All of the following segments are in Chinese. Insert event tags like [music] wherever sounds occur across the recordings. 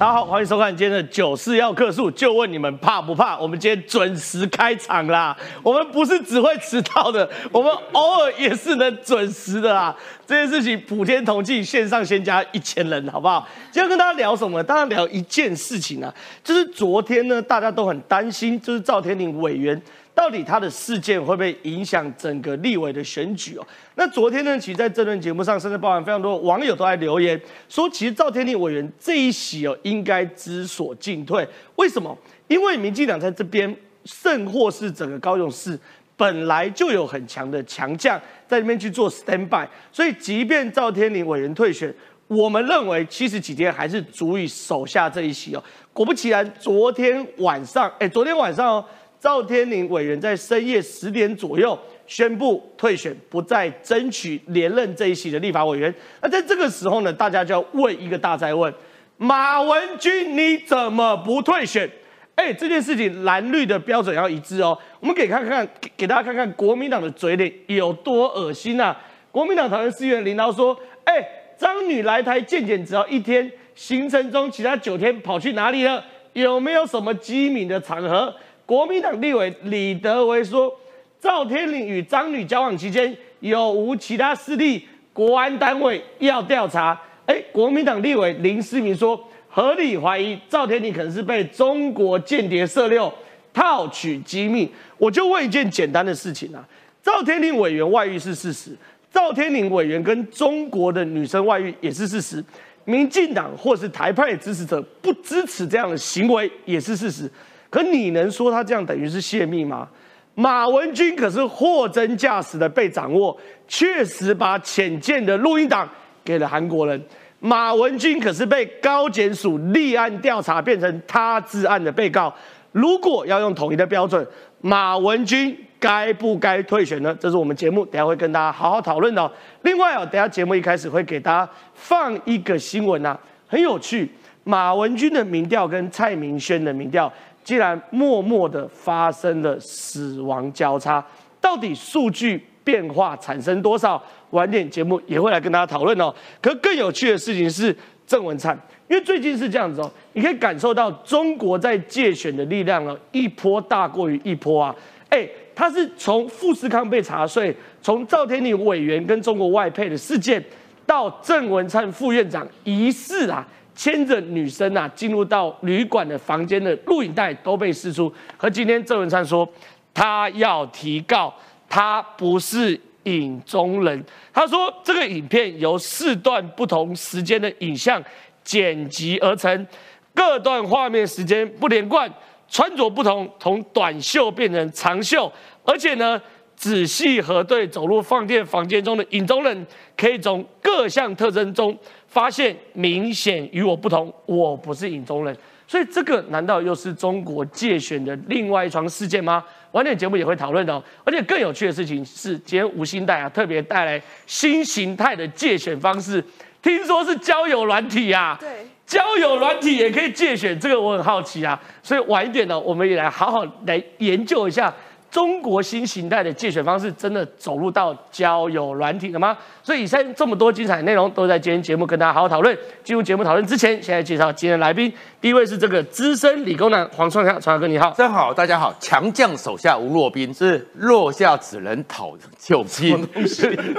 大家好，欢迎收看今天的九四要客诉，就问你们怕不怕？我们今天准时开场啦，我们不是只会迟到的，我们偶尔也是能准时的啦。这件事情普天同庆，线上先加一千人，好不好？今天跟大家聊什么？当然聊一件事情啊，就是昨天呢，大家都很担心，就是赵天麟委员。到底他的事件会不会影响整个立委的选举哦？那昨天呢，其实在这段节目上，甚至包含非常多网友都在留言说，其实赵天麟委员这一席哦，应该知所进退。为什么？因为民进党在这边，甚或是整个高雄市本来就有很强的强将在那边去做 stand by，所以即便赵天麟委员退选，我们认为七十几天还是足以守下这一席哦。果不其然，昨天晚上，哎，昨天晚上哦。赵天麟委员在深夜十点左右宣布退选，不再争取连任这一席的立法委员。那在这个时候呢，大家就要问一个大灾问：马文君你怎么不退选？哎，这件事情蓝绿的标准要一致哦。我们给看看，给大家看看国民党的嘴脸有多恶心啊！国民党讨论司员领导说：哎，张女来台见检只要一天，行程中其他九天跑去哪里了？有没有什么机敏的场合？国民党立委李德维说：“赵天麟与张女交往期间有无其他势力？国安单位要调查。”哎，国民党立委林思明说：“合理怀疑赵天麟可能是被中国间谍色六套取机密。”我就问一件简单的事情啊：赵天麟委员外遇是事实，赵天麟委员跟中国的女生外遇也是事实，民进党或是台派支持者不支持这样的行为也是事实。可你能说他这样等于是泄密吗？马文君可是货真价实的被掌握，确实把浅见的录音档给了韩国人。马文君可是被高检署立案调查变成他自案的被告。如果要用统一的标准，马文君该不该退选呢？这是我们节目等下会跟大家好好讨论的。另外啊，等下节目一开始会给大家放一个新闻啊，很有趣。马文君的民调跟蔡明轩的民调。既然默默的发生了死亡交叉，到底数据变化产生多少？晚点节目也会来跟大家讨论哦。可更有趣的事情是郑文灿，因为最近是这样子哦，你可以感受到中国在借选的力量呢，一波大过于一波啊。哎，他是从富士康被查税，从赵天麟委员跟中国外配的事件，到郑文灿副院长疑似啊。牵着女生啊进入到旅馆的房间的录影带都被释出，和今天郑文灿说他要提告，他不是影中人。他说这个影片由四段不同时间的影像剪辑而成，各段画面时间不连贯，穿着不同，从短袖变成长袖，而且呢仔细核对走入放电房间中的影中人，可以从各项特征中。发现明显与我不同，我不是影中人，所以这个难道又是中国借选的另外一桩事件吗？晚点节目也会讨论哦，而且更有趣的事情是，今天吴兴代啊特别带来新形态的借选方式，听说是交友软体啊，对，交友软体也可以借选，这个我很好奇啊，所以晚一点呢，我们也来好好来研究一下。中国新形态的借选方式真的走入到交友软体了吗？所以以上这么多精彩内容都在今天节目跟大家好好讨论。进入节目讨论之前，现在介绍今天来宾。第一位是这个资深理工男黄创强，创强哥你好，真好，大家好。强将手下无弱兵，是弱下只能讨救兵，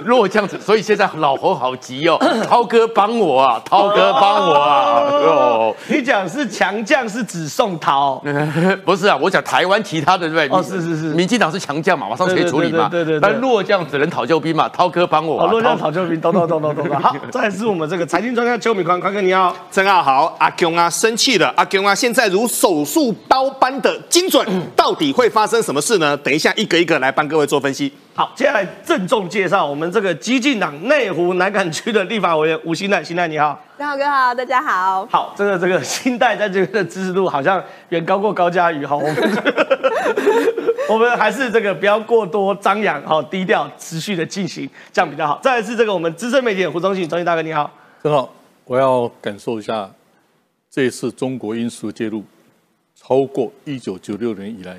弱将子，所以现在老侯好急哦，[coughs] 涛哥帮我啊，涛哥帮我啊。哦，你讲是强将是指宋涛？[laughs] 不是啊，我讲台湾其他的对不对？哦，是是是。民进党是强将嘛，马上可以处理嘛。对对对。但弱将只能讨救兵嘛，涛哥帮我。弱将讨救兵，咚咚咚咚咚咚。好，[laughs] 再是我们这个财经专家邱敏宽，宽哥你好。曾阿豪。阿雄啊，生气了。阿雄啊，现在如手术刀般的精准，[clears throat] 到底会发生什么事呢？等一下一个一个来帮各位做分析。好，接下来郑重介绍我们这个激进党内湖南港区的立法委员吴新代，新代你好。大好哥好，大家好。好，这个这个新代在这边的支持度好像远高过高嘉瑜好。我们 [laughs] 我们还是这个不要过多张扬，好低调，持续的进行，这样比较好。再来是这个我们资深媒体胡忠信，忠信大哥你好。正好，我要感受一下这一次中国因素介入超过一九九六年以来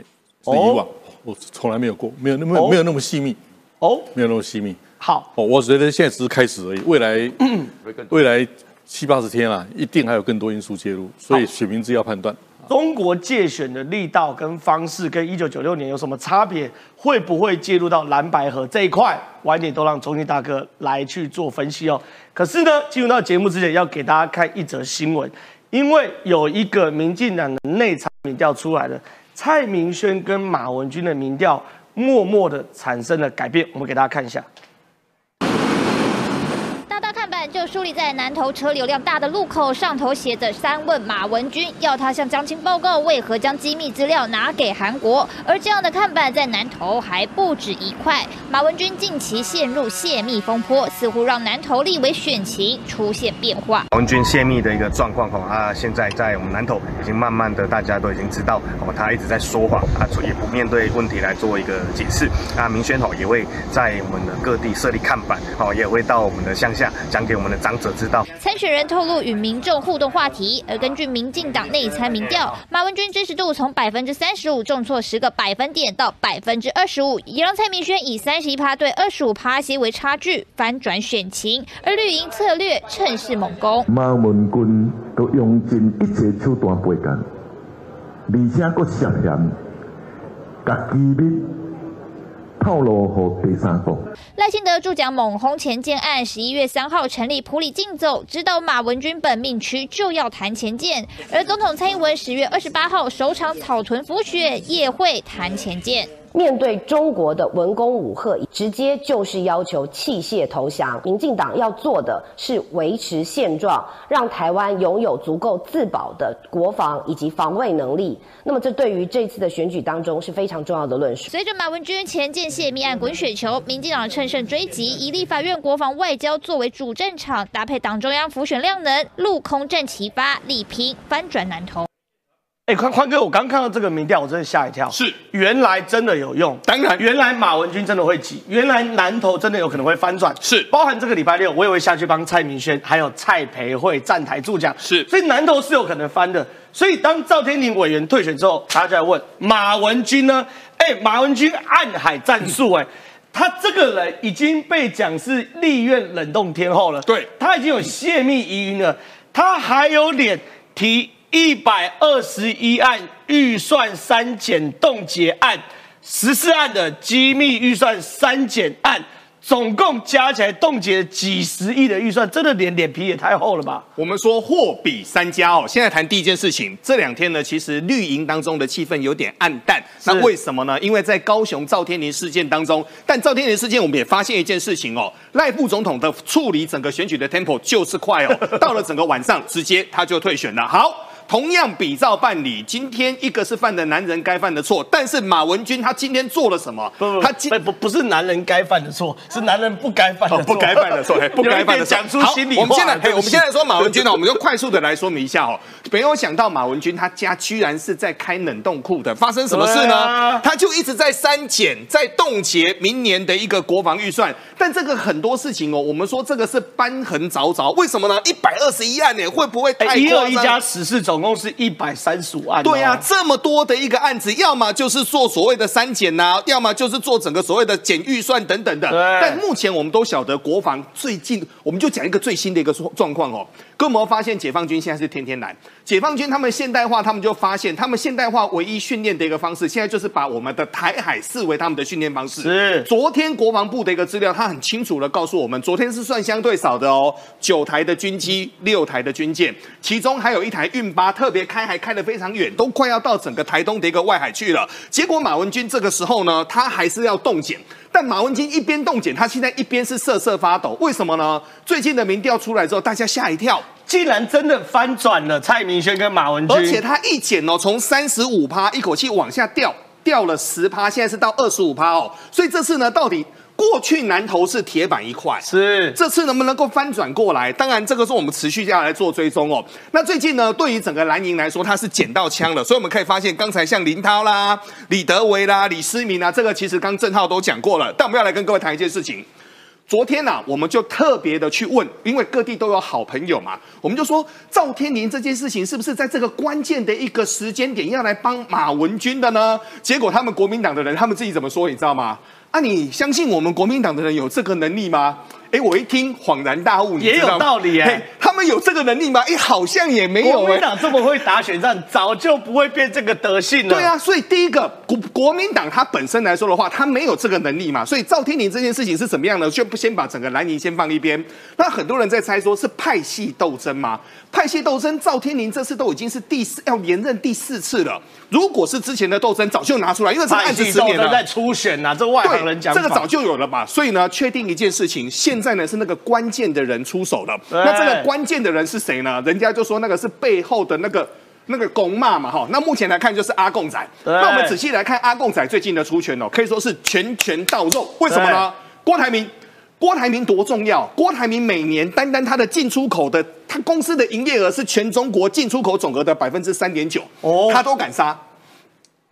是以往。我从来没有过，没有那么没有那么细密哦，没有那么细密。好，哦，我觉得现在只是开始而已，未来未来七八十天啊，一定还有更多因素介入，所以选民自要判断。中国借选的力道跟方式跟一九九六年有什么差别？会不会介入到蓝白河这一块？晚点都让中心大哥来去做分析哦。可是呢，进入到节目之前，要给大家看一则新闻，因为有一个民进党的内参民调出来了，蔡明轩跟马文君的民调默默的产生了改变。我们给大家看一下。树立在南投车流量大的路口，上头写着“三问马文君”，要他向江青报告为何将机密资料拿给韩国。而这样的看板在南投还不止一块。马文君近期陷入泄密风波，似乎让南投立委选情出现变化。马文君泄密的一个状况，哦，啊，现在在我们南投已经慢慢的大家都已经知道，哦，他一直在说谎，啊，也不面对问题来做一个解释。啊，明轩哦也会在我们的各地设立看板，哦，也会到我们的乡下讲给。我们的长者知道，参选人透露与民众互动话题，而根据民进党内参民调，马文君支持度从百分之三十五重挫十个百分点到百分之二十五，也让蔡明轩以三十一趴对二十五趴席为差距翻转选情，而绿营策略趁势猛攻。马文君都用尽一切手段背干，而且佫涉嫌甲机密。赖清德助讲猛轰前建案，十一月三号成立普里竞走，指导马文君本命区就要谈前建。而总统蔡英文十月二十八号首场草屯浮雪夜会谈前建。面对中国的文攻武吓，直接就是要求弃械投降。民进党要做的是维持现状，让台湾拥有足够自保的国防以及防卫能力。那么，这对于这次的选举当中是非常重要的论述。随着马文君前建泄密案滚雪球，民进党趁胜追击，以立法院国防外交作为主战场，搭配党中央浮选量能，陆空战齐发，力拼翻转南投。哎，宽宽哥，我刚看到这个民调，我真的吓一跳。是，原来真的有用。当然，原来马文君真的会挤，原来南投真的有可能会翻转。是，包含这个礼拜六，我也会下去帮蔡明轩还有蔡培慧站台助讲。是，所以南投是有可能翻的。所以当赵天麟委员退选之后，大家就在问马文君呢？哎，马文君暗海战术，哎，他这个人已经被讲是立院冷冻天后了。对，他已经有泄密疑云了，他还有脸提？一百二十一案预算删减冻结案，十四案的机密预算删减案，总共加起来冻结几十亿的预算，真的脸脸皮也太厚了吧？我们说货比三家哦。现在谈第一件事情，这两天呢，其实绿营当中的气氛有点暗淡。那为什么呢？因为在高雄赵天麟事件当中，但赵天麟事件我们也发现一件事情哦，赖副总统的处理整个选举的 tempo 就是快哦，[laughs] 到了整个晚上，直接他就退选了。好。同样比照办理，今天一个是犯的男人该犯的错，但是马文君他今天做了什么？不他今不不是男人该犯的错，是男人不该犯的错，不该犯的错，[laughs] 不该犯的讲出心里话。我们现在，我们现在说马文君呢，我们就快速的来说明一下哦。没有想到马文君他家居然是在开冷冻库的，发生什么事呢？他就一直在删减、在冻结明年的一个国防预算，但这个很多事情哦，我们说这个是瘢痕凿凿，为什么呢？一百二十一案呢，会不会太一二一家十四总共是一百三十五案，对呀，这么多的一个案子，要么就是做所谓的删减呐，要么就是做整个所谓的减预算等等的。但目前我们都晓得，国防最近，我们就讲一个最新的一个状状况哦。各位有发现，解放军现在是天天来。解放军他们现代化，他们就发现，他们现代化唯一训练的一个方式，现在就是把我们的台海视为他们的训练方式。是，昨天国防部的一个资料，他很清楚的告诉我们，昨天是算相对少的哦，九台的军机，六台的军舰，其中还有一台运八特别开，还开得非常远，都快要到整个台东的一个外海去了。结果马文君这个时候呢，他还是要动检。但马文君一边动检，他现在一边是瑟瑟发抖。为什么呢？最近的民调出来之后，大家吓一跳，竟然真的翻转了蔡明轩跟马文君，而且他一检哦，从三十五趴一口气往下掉，掉了十趴，现在是到二十五趴哦。所以这次呢，到底？过去南投是铁板一块，是这次能不能够翻转过来？当然，这个是我们持续下来做追踪哦。那最近呢，对于整个蓝营来说，它是捡到枪了，所以我们可以发现，刚才像林涛啦、李德维啦、李思明啊，这个其实刚郑浩都讲过了。但我们要来跟各位谈一件事情。昨天呢，我们就特别的去问，因为各地都有好朋友嘛，我们就说赵天麟这件事情是不是在这个关键的一个时间点要来帮马文君的呢？结果他们国民党的人，他们自己怎么说，你知道吗？那，你相信我们国民党的人有这个能力吗？哎，我一听恍然大悟，也有道理哎嘿他们有这个能力吗？哎，好像也没有哎国民。党这么会打选战，早就不会变这个德性了。对啊，所以第一个国国民党它本身来说的话，它没有这个能力嘛，所以赵天麟这件事情是怎么样呢？就不先把整个蓝营先放一边。那很多人在猜说是派系斗争吗？派系斗争，赵天麟这次都已经是第四要连任第四次了。如果是之前的斗争，早就拿出来，因为这个案子十年了。在初选呐，这外行人讲这个早就有了嘛。所以呢，确定一件事情，现在呢是那个关键的人出手了。那这个关键的人是谁呢？人家就说那个是背后的那个。那个公骂嘛，哈，那目前来看就是阿贡仔。那我们仔细来看阿贡仔最近的出拳哦，可以说是拳拳到肉。为什么呢？郭台铭，郭台铭多重要？郭台铭每年单单他的进出口的，他公司的营业额是全中国进出口总额的百分之三点九，哦他都敢杀，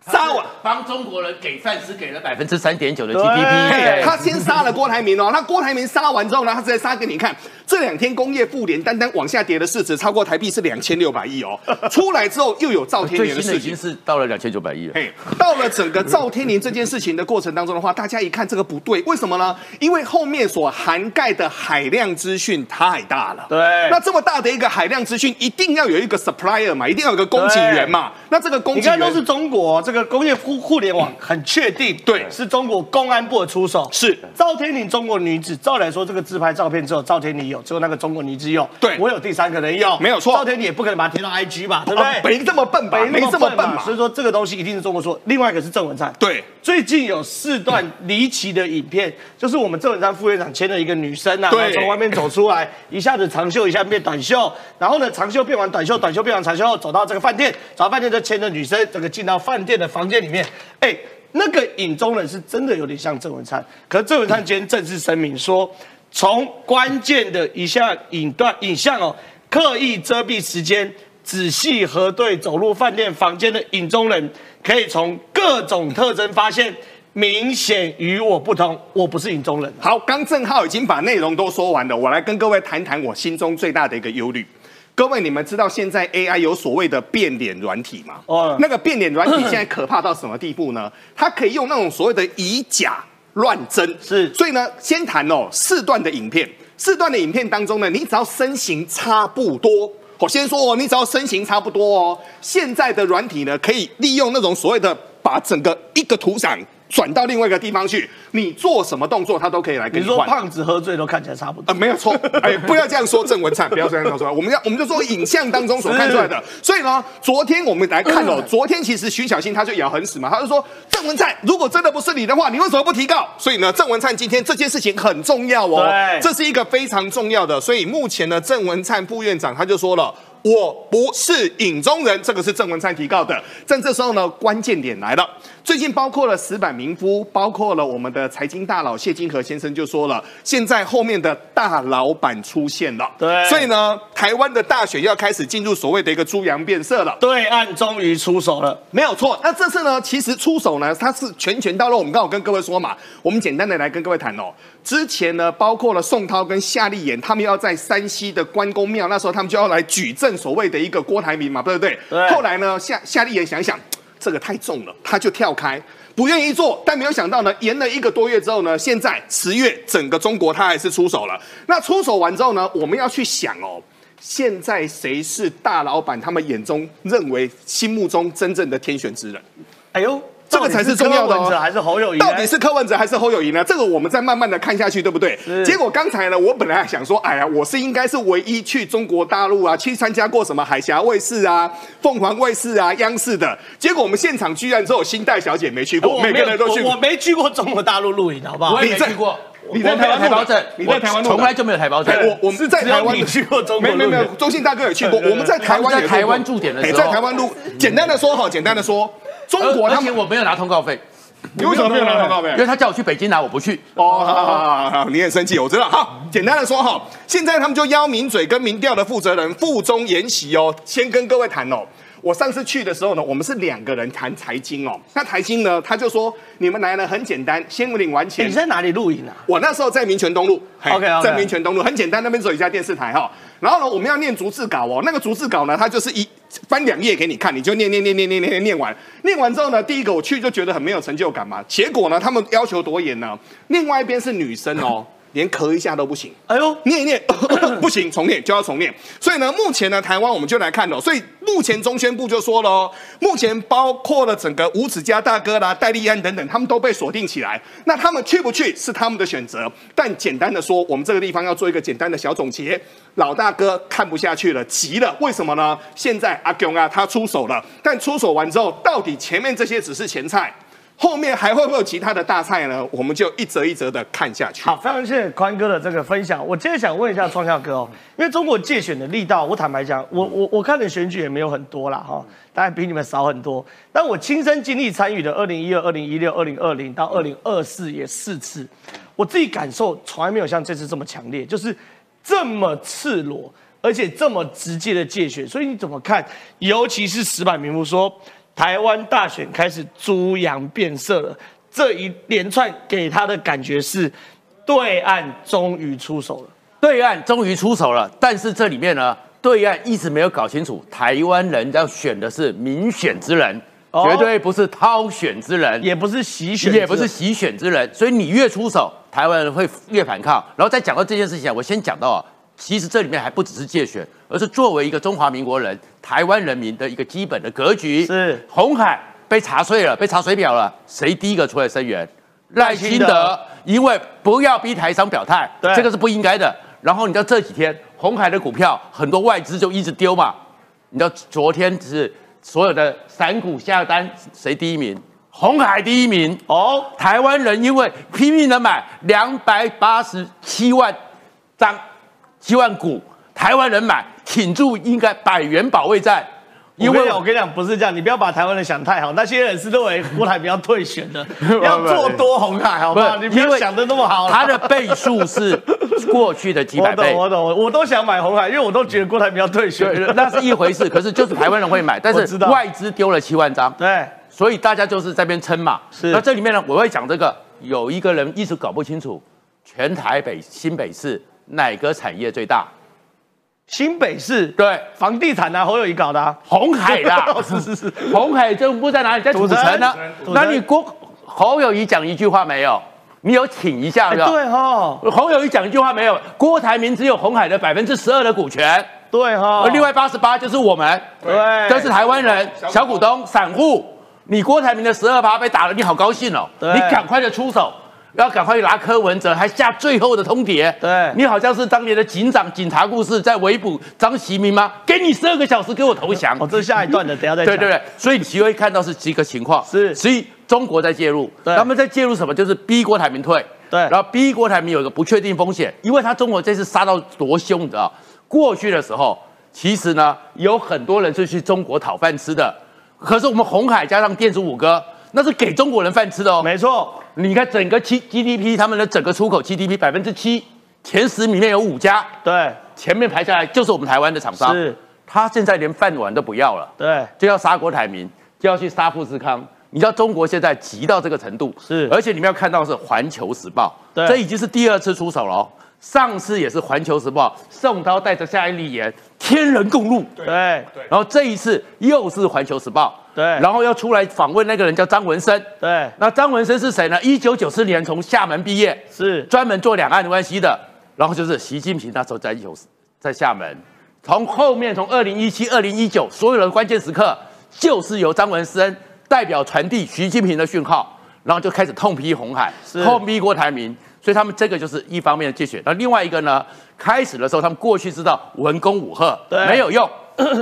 杀完。帮中国人给饭吃，给了百分之三点九的对 GDP，嘿他先杀了郭台铭哦，那郭台铭杀完之后呢，他直接杀给你看。这两天工业妇联单单往下跌的市值超过台币是两千六百亿哦，[laughs] 出来之后又有赵天最麟的事情已经。是到了两千九百亿了。嘿，到了整个赵天林这件事情的过程当中的话，大家一看这个不对，为什么呢？因为后面所涵盖的海量资讯太大了。对那这么大的一个海量资讯，一定要有一个 supplier 嘛，一定要有一个供给源嘛。那这个供给源都是中国这个工业互互联网很确定，对是中国公安部的出手。是赵天林中国女子，照来说这个自拍照片只有赵天林有，只有那个中国女子有，对我有第三个人有，没有错赵天林也不可能把它贴到 IG 吧，对不啊对？没这么笨吧？没没这么笨吧所。以说这个东西一定是中国说。另外一个是郑文灿，对，最近有四段离奇的影片，[laughs] 就是我们郑文灿副院长牵着一个女生啊，对从外面走出来，[laughs] 一下子长袖，一下变短袖，然后呢长袖变完短袖，短袖变完长袖后，走到这个饭店，走到饭店就牵着女生，这个进到饭店的房间里面，哎。那个影中人是真的有点像郑文灿，可是郑文灿今天正式声明说，从关键的一项影段影像哦，刻意遮蔽时间，仔细核对走入饭店房间的影中人，可以从各种特征发现，明显与我不同，我不是影中人。好，刚正浩已经把内容都说完了，我来跟各位谈谈我心中最大的一个忧虑。各位，你们知道现在 AI 有所谓的变脸软体吗？哦哦，那个变脸软体现在可怕到什么地步呢？[coughs] 它可以用那种所谓的以假乱真，是所以呢，先谈哦四段的影片，四段的影片当中呢，你只要身形差不多。我先说哦，你只要身形差不多哦，现在的软体呢，可以利用那种所谓的把整个一个图档转到另外一个地方去，你做什么动作，他都可以来跟你说你说。胖子喝醉都看起来差不多呃，，没有错，哎，不要这样说郑文灿，[laughs] 不要这样说，我们要我们就说影像当中所看出来的。所以呢，昨天我们来看哦，[clears throat] 昨天其实徐小新他就咬很死嘛，他就说郑文灿如果真的不是你的话，你为什么不提告？所以呢，郑文灿今天这件事情很重要哦对，这是一个非常重要的。所以目前呢，郑文灿副院长他就说了。我不是影中人，这个是郑文灿提告的。但这时候呢，关键点来了。最近包括了石板民夫，包括了我们的财经大佬谢金河先生就说了，现在后面的大老板出现了。对所以呢，台湾的大选要开始进入所谓的一个猪羊变色了。对岸终于出手了。没有错，那这次呢，其实出手呢，它是拳拳到肉。我们刚好跟各位说嘛，我们简单的来跟各位谈哦。之前呢，包括了宋涛跟夏立言，他们要在山西的关公庙，那时候他们就要来举证所谓的一个郭台铭嘛，对不对？对后来呢，夏夏立言想一想，这个太重了，他就跳开。不愿意做，但没有想到呢，延了一个多月之后呢，现在十月整个中国他还是出手了。那出手完之后呢，我们要去想哦，现在谁是大老板？他们眼中认为心目中真正的天选之人？哎呦，这个才是重要的哦到底是柯文哲还是侯友谊呢？到底是柯文哲还是侯友谊呢？这个我们再慢慢的看下去，对不对？结果刚才呢，我本来还想说，哎呀，我是应该是唯一去中国大陆啊，去参加过什么海峡卫视啊、凤凰卫视啊、央视的。结果我们现场居然只有新代小姐没去过，每个人都去过我我。没去过中国大陆录影，好不好？我也没去过，你在台湾台胞证，你在台湾从来就没有台胞证。哎我我们在台湾你去过中国没有没有，中信大哥也去过，我们在台湾在台湾驻点的时候哎在台湾录。简单的说哈，简单的说，中国他们我没有拿通告费，你为什么没有拿通告费因？为他叫我去北京拿，我不去。哦，好好好好好，你很生气，我知道。好，简单的说哈，现在他们就邀名嘴跟民调的负责人附中研习哦，先跟各位谈哦。我上次去的时候呢，我们是两个人谈财经哦。那财经呢，他就说你们来呢很简单，先领完哎钱你。在哪里录影啊？我那时候在民权东路 OK，OK 在民权东路很简单，那边只有一家电视台哈。然后呢，我们要念逐字稿哦，那个逐字稿呢，它就是一翻两页给你看，你就念念念念念念念完，念完之后呢，第一个我去就觉得很没有成就感嘛。结果呢，他们要求多严呢？另外一边是女生哦。连咳一下都不行。哎呦，念一念 [coughs] 不行，重念就要重念。所以呢，目前呢，台湾我们就来看哦。所以目前中宣部就说了哦，目前包括了整个吴子家大哥啦、戴立安等等，他们都被锁定起来。那他们去不去是他们的选择。但简单的说，我们这个地方要做一个简单的小总结。老大哥看不下去了，急了，为什么呢？现在阿勇啊，他出手了，但出手完之后，到底前面这些只是前菜？后面还会不会有其他的大菜呢？我们就一则一则的看下去。好，非常谢谢宽哥的这个分享。我接着想问一下创校哥哦，因为中国借选的力道，我坦白讲，我我我看的选举也没有很多啦哈，当然比你们少很多。但我亲身经历参与的二零一二、二零一六、二零二零到二零二四也四次，我自己感受从来没有像这次这么强烈，就是这么赤裸，而且这么直接的借选。所以你怎么看？尤其是石板明夫说。台湾大选开始猪羊变色了，这一连串给他的感觉是，对岸终于出手了，对岸终于出手了。但是这里面呢，对岸一直没有搞清楚，台湾人要选的是民选之人，绝对不是掏选之人，也不是洗选，也不是洗选之人。所以你越出手，台湾人会越反抗。然后再讲到这件事情，我先讲到啊，其实这里面还不只是借选。而是作为一个中华民国人、台湾人民的一个基本的格局。是红海被查税了，被查水表了，谁第一个出来声援？赖清德，因为不要逼台商表态，这个是不应该的。然后你知道这几天红海的股票很多外资就一直丢嘛？你知道昨天是所有的散股下单谁第一名？红海第一名哦。台湾人因为拼命的买两百八十七万张七万股。台湾人买挺住，应该百元保卫战。因为我跟你讲，不是这样，你不要把台湾人想太好。那些人是认为郭台铭要退选的，[laughs] 要做多红海，好不好？你不要想的那么好。他的倍数是过去的几百倍。我懂，我懂，我都想买红海，因为我都觉得郭台铭要退选。那是一回事。可是就是台湾人会买，[laughs] 但是外资丢了七万张。对，所以大家就是在边撑嘛。是。那这里面呢，我会讲这个，有一个人一直搞不清楚，全台北新北市哪个产业最大？新北市对房地产呢，侯友谊搞的红海啦，[laughs] 是是是，红海政府在哪里？在土城呢。那你郭侯友谊讲一句话没有？你有请一下没有？对哈，侯友谊讲一句话没有？郭台铭只有红海的百分之十二的股权，对哈，而另外八十八就是我们，对，都是台湾人，小股东、散户。你郭台铭的十二趴被打了，你好高兴哦，你赶快的出手。要赶快拿柯文哲，还下最后的通牒。对你好像是当年的警长，警察故事在围捕张其明吗？给你十二个小时给我投降。哦，这是下一段的，等下再讲。对对对，所以你会看到是几个情况。是，所以中国在介入，他们在介入什么？就是逼郭台铭退。对，然后逼郭台铭有一个不确定风险，因为他中国这次杀到多凶，你知道？过去的时候，其实呢有很多人是去中国讨饭吃的，可是我们红海加上电子五哥，那是给中国人饭吃的哦。没错。你看整个七 GDP，他们的整个出口 GDP 百分之七，前十里面有五家，对，前面排下来就是我们台湾的厂商，是，他现在连饭碗都不要了，对，就要杀郭台铭，就要去杀富士康，你知道中国现在急到这个程度，是，而且你们要看到是环球时报，对，这已经是第二次出手了，上次也是环球时报，宋涛带着夏一立言，天人共怒，对，然后这一次又是环球时报。对，然后要出来访问那个人叫张文生。对，那张文生是谁呢？一九九四年从厦门毕业，是专门做两岸关系的。然后就是习近平那时候在有在厦门，从后面从二零一七、二零一九所有的关键时刻，就是由张文生代表传递习近平的讯号，然后就开始痛批红海，痛批郭台铭。所以他们这个就是一方面的借选。那另外一个呢，开始的时候他们过去知道文攻武赫没有用。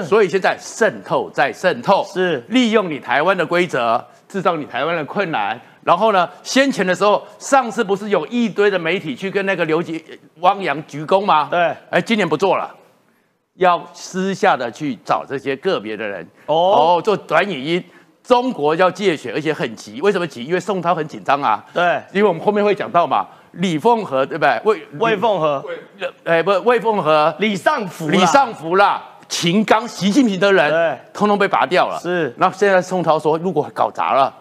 所以现在渗透再渗透，是利用你台湾的规则，制造你台湾的困难。然后呢，先前的时候，上次不是有一堆的媒体去跟那个刘杰、汪洋鞠躬吗？对，哎，今年不做了，要私下的去找这些个别的人哦，做短语音。中国要借血，而且很急。为什么急？因为宋涛很紧张啊。对，因为我们后面会讲到嘛，李凤和对不对？魏魏凤和，哎，不，魏凤和，李尚福，李尚福啦。秦刚、习近平的人，通通被拔掉了。是，那现在宋涛说，如果搞砸了，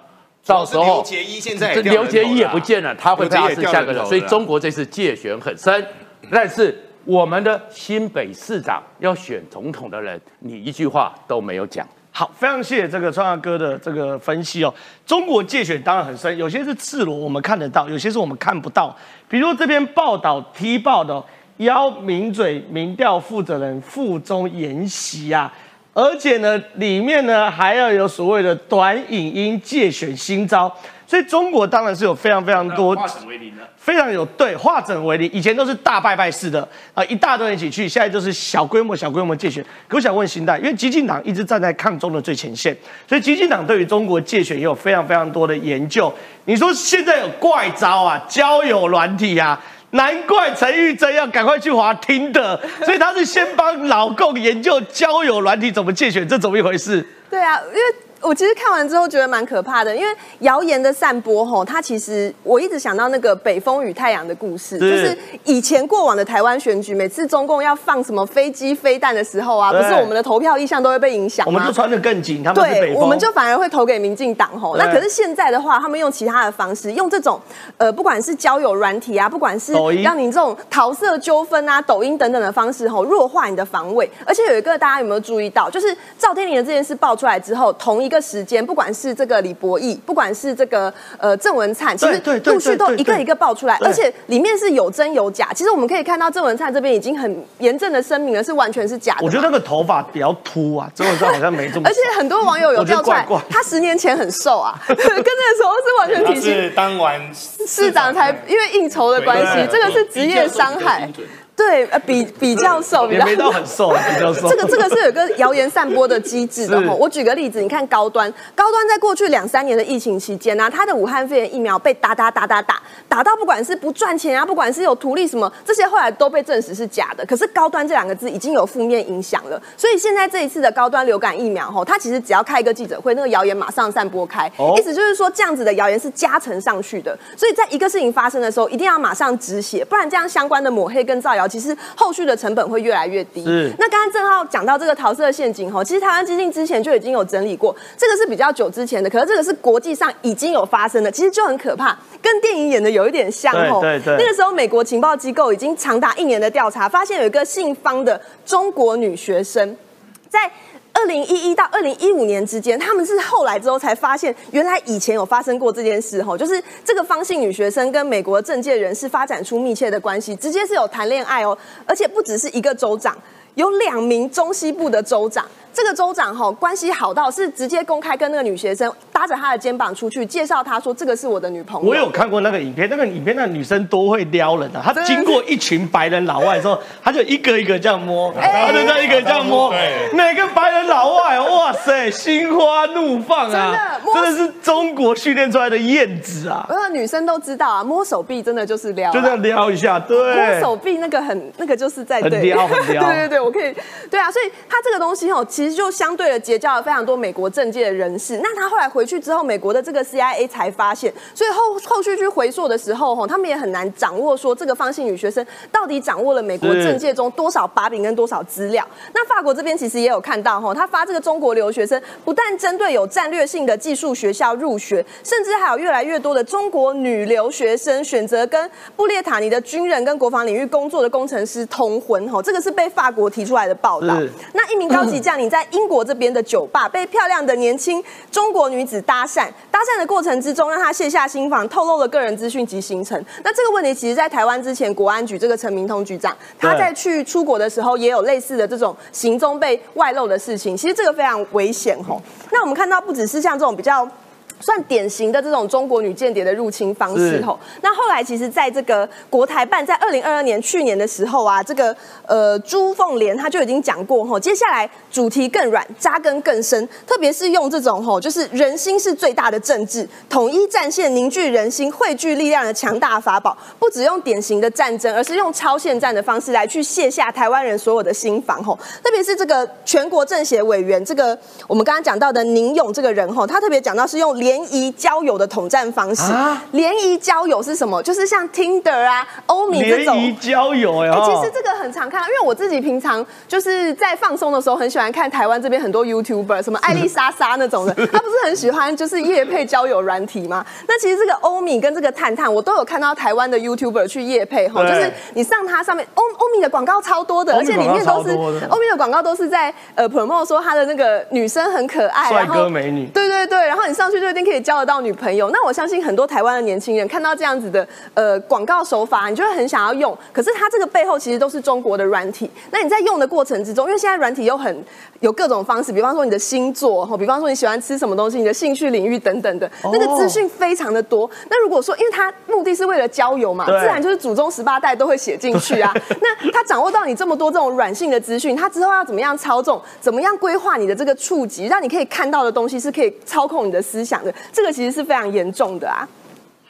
到时候刘杰一现在刘杰一也不见了，他会怕是下个人。所以中国这次界选很深，但是我们的新北市长要选总统的人，你一句话都没有讲。好，非常谢谢这个川大哥的这个分析哦。中国界选当然很深，有些是赤裸，我们看得到；有些是我们看不到。比如这篇报道踢爆的邀名嘴民调负责人附中研习啊，而且呢，里面呢还要有所谓的短影音借选新招。所以中国当然是有非常非常多化整为零的，非常有对化整为零。以前都是大拜拜式的啊，一大堆人一起去，现在就是小规模、小规模借选。可我想问新代，因为激进党一直站在抗中的最前线，所以激进党对于中国借选也有非常非常多的研究。你说现在有怪招啊，交友软体啊，难怪陈玉珍要赶快去滑听的，所以他是先帮老公研究交友软体怎么借选，这怎么一回事？对啊，因为。我其实看完之后觉得蛮可怕的，因为谣言的散播吼，它其实我一直想到那个北风与太阳的故事，就是以前过往的台湾选举，每次中共要放什么飞机飞弹的时候啊，不是我们的投票意向都会被影响吗？我们就穿的更紧，他们对，我们就反而会投给民进党吼。那可是现在的话，他们用其他的方式，用这种呃，不管是交友软体啊，不管是让你这种桃色纠纷啊、抖音等等的方式吼，弱化你的防卫。而且有一个大家有没有注意到，就是赵天麟的这件事爆出来之后，同一。一个时间，不管是这个李博义，不管是这个呃郑文灿，其实陆续都一个一个爆出来，而且里面是有真有假。其实我们可以看到郑文灿这边已经很严正的声明了，是完全是假的。我觉得那个头发比较秃啊，郑文灿好像没这么。[laughs] 而且很多网友有调出来，他十年前很瘦啊，[laughs] 跟那个时候是完全体型。是当完市长才因为应酬的关系，这个是职业伤害。对，呃，比比较瘦，也没到很瘦，比较瘦。这个这个是有个谣言散播的机制的哈。我举个例子，你看高端，高端在过去两三年的疫情期间呢，它的武汉肺炎疫苗被打打打打打，打到不管是不赚钱啊，不管是有图利什么，这些后来都被证实是假的。可是高端这两个字已经有负面影响了，所以现在这一次的高端流感疫苗哈，它其实只要开一个记者会，那个谣言马上散播开，意思就是说这样子的谣言是加成上去的。所以在一个事情发生的时候，一定要马上止血，不然这样相关的抹黑跟造谣。其实后续的成本会越来越低。那刚刚正浩讲到这个桃色陷阱哈，其实台湾基金之前就已经有整理过，这个是比较久之前的，可是这个是国际上已经有发生的，其实就很可怕，跟电影演的有一点像哦。对对。那个时候美国情报机构已经长达一年的调查，发现有一个姓方的中国女学生，在。二零一一到二零一五年之间，他们是后来之后才发现，原来以前有发生过这件事吼，就是这个方姓女学生跟美国政界人士发展出密切的关系，直接是有谈恋爱哦，而且不只是一个州长，有两名中西部的州长。这个州长哈关系好到是直接公开跟那个女学生搭着他的肩膀出去介绍，他说这个是我的女朋友。我有看过那个影片，那个影片那女生多会撩人啊！她经过一群白人老外之后，她就一个一个这样摸，她就这样一个这样摸，每个白人老外，哇塞，心花怒放啊！真的，真的是中国训练出来的燕子啊！那女生都知道啊，摸手臂真的就是撩，就这样撩一下，对，摸手臂那个很那个就是在很撩很撩，对对 [laughs] 对，我可以，对啊，所以他这个东西哦，其实就相对的结交了非常多美国政界的人士。那他后来回去之后，美国的这个 CIA 才发现，所以后后续去回溯的时候，吼，他们也很难掌握说这个方姓女学生到底掌握了美国政界中多少把柄跟多少资料。那法国这边其实也有看到，哈，他发这个中国留学生，不但针对有战略性的技术学校入学，甚至还有越来越多的中国女留学生选择跟布列塔尼的军人跟国防领域工作的工程师通婚，吼，这个是被法国提出来的报道。那一名高级将领。在英国这边的酒吧，[laughs] 被漂亮的年轻中国女子搭讪，搭讪的过程之中，让他卸下心防，透露了个人资讯及行程。那这个问题，其实在台湾之前，国安局这个陈明通局长，他在去出国的时候，也有类似的这种行踪被外露的事情。其实这个非常危险吼。那我们看到，不只是像这种比较。算典型的这种中国女间谍的入侵方式吼。那后来其实在这个国台办在二零二二年去年的时候啊，这个呃朱凤莲她就已经讲过吼，接下来主题更软，扎根更深，特别是用这种吼，就是人心是最大的政治，统一战线，凝聚人心，汇聚力量的强大法宝，不只用典型的战争，而是用超限战的方式来去卸下台湾人所有的心防吼。特别是这个全国政协委员，这个我们刚刚讲到的宁勇这个人吼，他特别讲到是用连。联谊交友的统战方式。联谊交友是什么？就是像 Tinder 啊、欧米这种联谊交友哎、哎、哦其实这个很常看到，因为我自己平常就是在放松的时候，很喜欢看台湾这边很多 YouTuber，什么艾丽莎莎那种的，[laughs] 他不是很喜欢就是夜配交友软体吗？那其实这个欧米跟这个探探，我都有看到台湾的 YouTuber 去夜配哈，就是你上它上面，欧欧米的广告超多的，而且里面都是欧米的广告都是在呃 promote 说他的那个女生很可爱，帅哥美女对对对，然后你上去就一可以交得到女朋友。那我相信很多台湾的年轻人看到这样子的呃广告手法，你就会很想要用。可是它这个背后其实都是中国的软体。那你在用的过程之中，因为现在软体又很有各种方式，比方说你的星座，吼，比方说你喜欢吃什么东西，你的兴趣领域等等的，那个资讯非常的多。那如果说，因为它目的是为了交友嘛，自然就是祖宗十八代都会写进去啊。那他掌握到你这么多这种软性的资讯，他之后要怎么样操纵，怎么样规划你的这个触及，让你可以看到的东西是可以操控你的思想的，这个其实是非常严重的啊。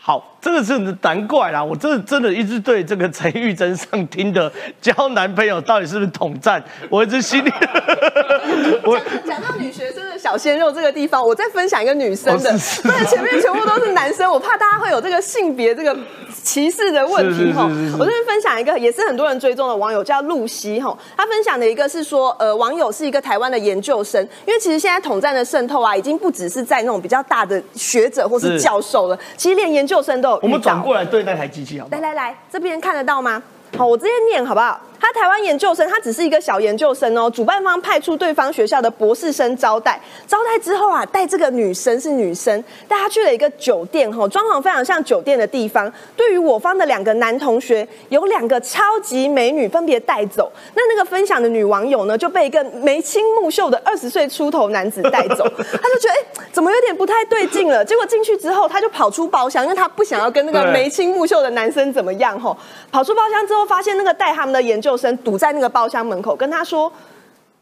好，这个是难怪啦，我真的真的一直对这个陈玉珍上听的交男朋友到底是不是统战，我一直心里，[laughs] 我讲到女学生的小鲜肉这个地方，我再分享一个女生的，不然前面全部都是男生，我怕大家会有这个性别这个歧视的问题哈。我这边分享一个也是很多人追踪的网友叫露西哈，他分享的一个是说，呃，网友是一个台湾的研究生，因为其实现在统战的渗透啊，已经不只是在那种比较大的学者或是是。教授了，其实连研究生都我们转过来对那台机器好不好？来来来，这边看得到吗？好，我直接念好不好？他台湾研究生，他只是一个小研究生哦。主办方派出对方学校的博士生招待，招待之后啊，带这个女生是女生，带她去了一个酒店哈，装潢非常像酒店的地方。对于我方的两个男同学，有两个超级美女分别带走。那那个分享的女网友呢，就被一个眉清目秀的二十岁出头男子带走，[laughs] 他就觉得哎、怎么有点不太对劲了？结果进去之后，他就跑出包厢，因为他不想要跟那个眉清目秀的男生怎么样吼。跑出包厢之后，发现那个带他们的研究生堵在那个包厢门口，跟他说。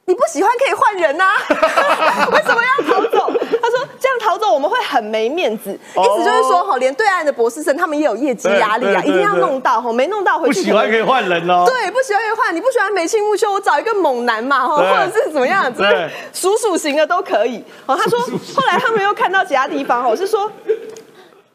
你不喜欢可以换人呐、啊，[laughs] 为什么要逃走？他说这样逃走我们会很没面子，意思就是说哈，连对岸的博士生他们也有业绩压力啊，一定要弄到哈，没弄到回去不去喜欢可以换人哦。对，不喜欢可以换，你不喜欢眉清目秀，我找一个猛男嘛，哈，或者是怎么样，就对是鼠鼠型的都可以。哦，他说 [laughs] 后来他们又看到其他地方，哦，是说。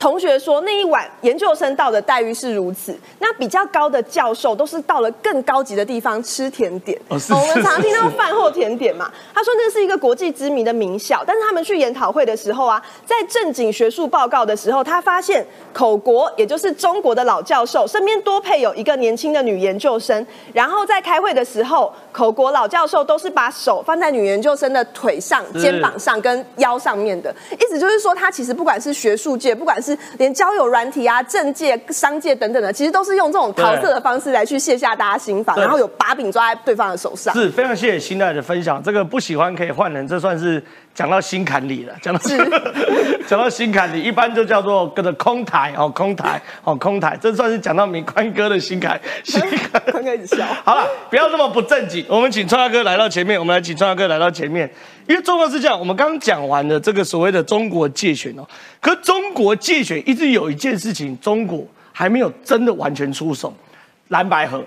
同学说，那一晚研究生到的待遇是如此，那比较高的教授都是到了更高级的地方吃甜点。哦是我们常听到是饭后甜点嘛。他说那是一个国际知名的名校，但是他们去研讨会的时候啊，在正经学术报告的时候，他发现口国，也就是中国的老教授身边多配有一个年轻的女研究生，然后在开会的时候，口国老教授都是把手放在女研究生的腿上、肩膀上跟腰上面的，意思就是说，他其实不管是学术界，不管是连交友软体啊、政界、商界等等的，其实都是用这种桃色的方式来去卸下大家心防，然后有把柄抓在对方的手上。是非常谢谢新代的分享，这个不喜欢可以换人，这算是讲到心坎里了，讲到 [laughs] 讲到心坎里，一般就叫做跟着空台哦，空台哦，空台，这算是讲到明宽哥的心坎心坎。[laughs] 笑。好了，不要这么不正经，我们请川大哥来到前面，我们来请川大哥来到前面，因为状况是这样，我们刚刚讲完了这个所谓的中国界选哦，可中国界选一直有一件事情，中国还没有真的完全出手，蓝白河。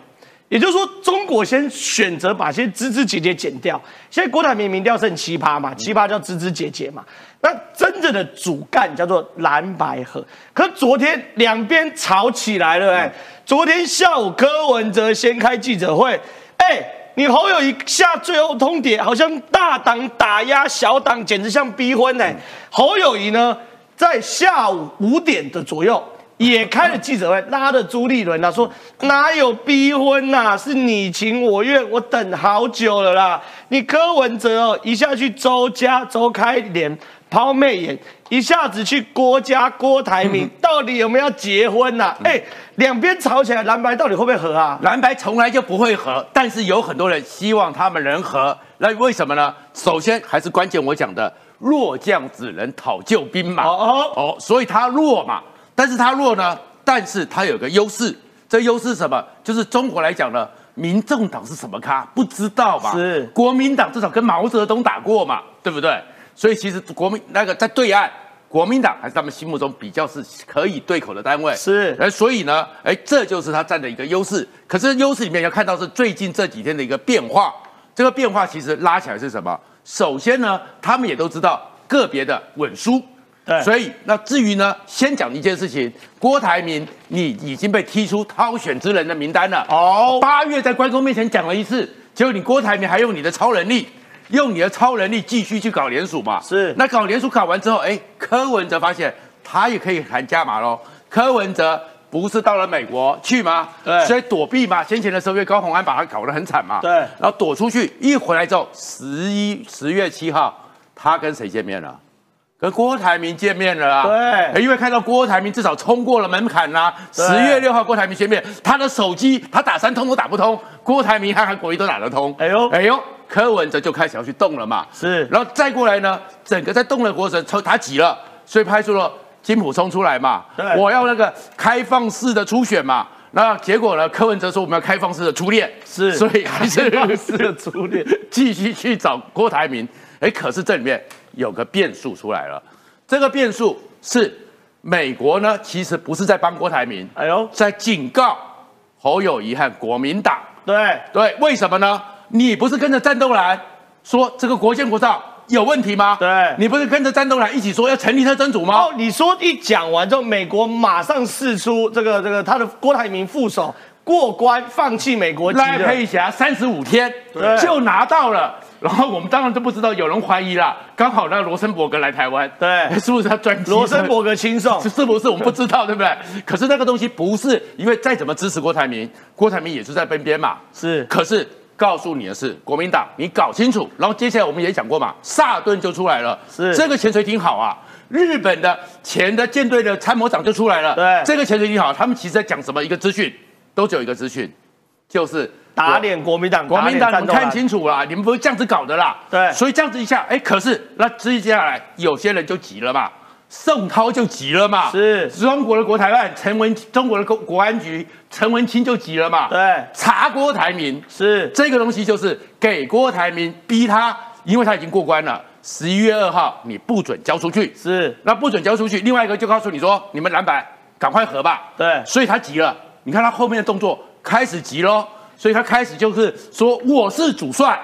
也就是说，中国先选择把些枝枝节节剪掉。现在郭台铭民调剩奇葩嘛，奇葩叫枝枝节节嘛。那真正的主干叫做蓝白河。可昨天两边吵起来了、哎，昨天下午柯文哲先开记者会，哎、你侯友谊下最后通牒，好像大党打压小党，简直像逼婚哎、侯友谊呢，在下午五点的左右。也开了记者会，拉着朱立伦啊，说哪有逼婚呐、是你情我愿，我等好久了啦。你柯文哲哦，一下去周家周开莲抛媚眼，一下子去郭家郭台铭，到底有没有要结婚呐、哎、两边吵起来，蓝白到底会不会和啊？蓝白从来就不会和，但是有很多人希望他们能和。那为什么呢？首先还是关键我讲的，弱将只能讨救兵嘛。哦哦，所以他弱嘛，但是他弱呢，但是他有个优势，这优势是什么？就是中国来讲呢，民众党是什么咖？不知道吧？是国民党至少跟毛泽东打过嘛，对不对？所以其实国民那个在对岸。国民党还是他们心目中比较是可以对口的单位，是哎，所以呢，哎，这就是他占的一个优势。可是优势里面要看到是最近这几天的一个变化，这个变化其实拉起来是什么？首先呢，他们也都知道个别的稳输，对所以那至于呢，先讲一件事情，郭台铭你已经被踢出挑选之人的名单了。哦八月在观众面前讲了一次，结果你郭台铭还用你的超能力。用你的超能力继续去搞联署嘛？是那搞联署搞完之后，哎，柯文哲发现他也可以谈加码喽。柯文哲不是到了美国去吗？对所以躲避嘛。先前的时候，因为高鸿安把他搞得很惨嘛。对然后躲出去，一回来之后，十一十月七号，他跟谁见面了？跟郭台铭见面了啊！对哎因为看到郭台铭至少冲过了门槛啦、对十月六号，郭台铭见面，他的手机他打三通都打不通，郭台铭和韩国瑜都打得通。哎呦哎呦，柯文哲就开始要去动了嘛。是然后再过来呢，整个在动的过程，他急了，所以派出了金普冲出来嘛。对我要那个开放式的初选嘛。那结果呢？柯文哲说我们要开放式的初恋，是所以还是开放式的初恋，[laughs] 继续去找郭台铭。哎，可是这里面有个变数出来了，这个变数是美国呢，其实不是在帮郭台铭，哎呦，在警告侯友谊和国民党。对，对，为什么呢？你不是跟着战斗蓝说这个国建国造有问题吗？对你不是跟着战斗蓝一起说要成立特征组吗？哦，你说一讲完之后，美国马上释出这个这个他的郭台铭副手过关，放弃美国籍赖的，佩霞三十五天就拿到了，然后我们当然都不知道，有人怀疑啦，刚好那个罗森伯格来台湾，对是不是他专机？罗森伯格亲送是，是不是我们不知道，对不对？可是那个东西不是，因为再怎么支持郭台铭，郭台铭也是在边边嘛。是可是告诉你的是，国民党你搞清楚。然后接下来我们也讲过嘛，萨顿就出来了，是这个潜水艇好啊。日本的前的舰队的参谋长就出来了，对这个潜水艇好，他们其实在讲什么？一个资讯，都只有一个资讯，就是打脸国民党，国民党，你们看清楚啦，你们不是这样子搞的啦。对。所以这样子一下，哎，可是那接下来有些人就急了嘛，宋涛就急了嘛，是。中国的国台办陈文，中国的国国安局陈文清就急了嘛，对，查郭台铭。是。这个东西就是给郭台铭逼他，因为他已经过关了，十一月二号你不准交出去，是，那不准交出去，另外一个就告诉你说，你们蓝白赶快合吧，对。所以他急了。你看他后面的动作开始急喽，所以他开始就是说我是主帅。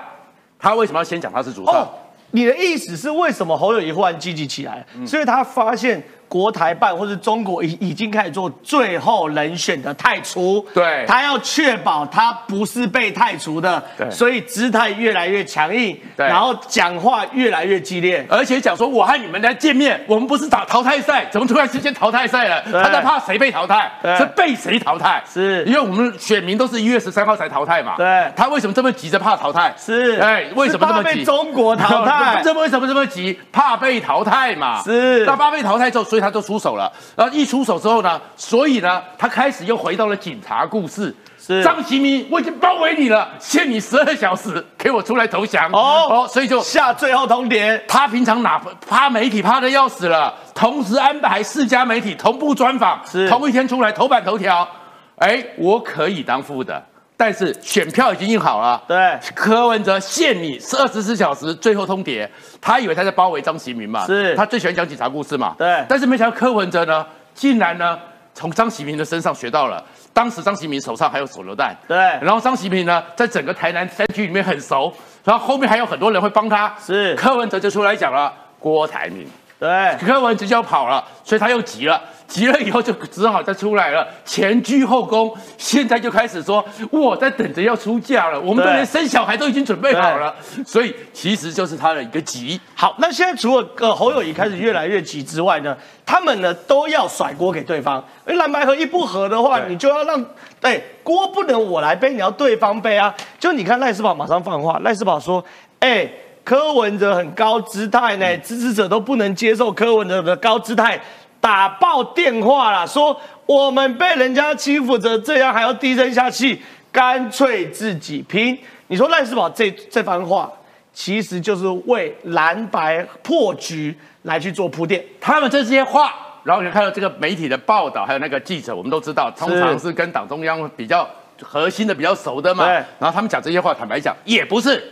他为什么要先讲他是主帅？哦，你的意思是为什么侯友谊忽然积极起来？所以他发现国台办或是中国已已经开始做最后人选的太除，对他要确保他不是被太除的，对所以姿态越来越强硬，对然后讲话越来越激烈。而且讲说我和你们来见面，我们不是打淘汰赛，怎么突然之间淘汰赛了？他在怕谁被淘汰对，是被谁淘汰？是因为我们选民都是一月十三号才淘汰嘛。对他为什么这么急着怕淘汰？是哎，为什么这么急？被中国淘汰 [laughs] 这为什么这么急？怕被淘汰嘛。是那怕被淘汰之后，所以他就出手了。然后一出手之后呢，所以呢，他开始又回到了警察故事。是张其明，我已经包围你了，限你十二小时，给我出来投降。哦哦，所以就下最后通牒，他平常哪怕媒体怕的要死了，同时安排四家媒体同步专访，是同一天出来头版头条。哎，我可以当副的，但是选票已经印好了。对。柯文哲限你是二十四小时最后通牒，他以为他在包围张其明嘛，是。他最喜欢讲警察故事嘛。对。但是没想到柯文哲呢，竟然呢从张其明的身上学到了。当时张其明手上还有手榴弹，对。然后张其明呢，在整个台南山区里面很熟，然后后面还有很多人会帮他。是。柯文哲就出来讲了，郭台铭，对，柯文哲就要跑了，所以他又急了，急了以后就只好再出来了，前居后恭，现在就开始说我在等着要出嫁了，我们都对连生小孩都已经准备好了，所以其实就是他的一个急。好，那现在除了呃侯友谊开始越来越急之外呢，他们呢都要甩锅给对方。因为蓝白河一不合的话，你就要让对锅不能我来背，你要对方背啊。就你看赖世宝马上放话，赖世宝说：“哎、柯文哲很高姿态呢，支持者都不能接受柯文哲的高姿态。”打爆电话啦，说我们被人家欺负着，这样还要低声下气，干脆自己拼。你说赖世宝这这番话，其实就是为蓝白破局来去做铺垫。他们这些话，然后你看到这个媒体的报道，还有那个记者，我们都知道，通常是跟党中央比较核心的、比较熟的嘛。对然后他们讲这些话，坦白讲，也不是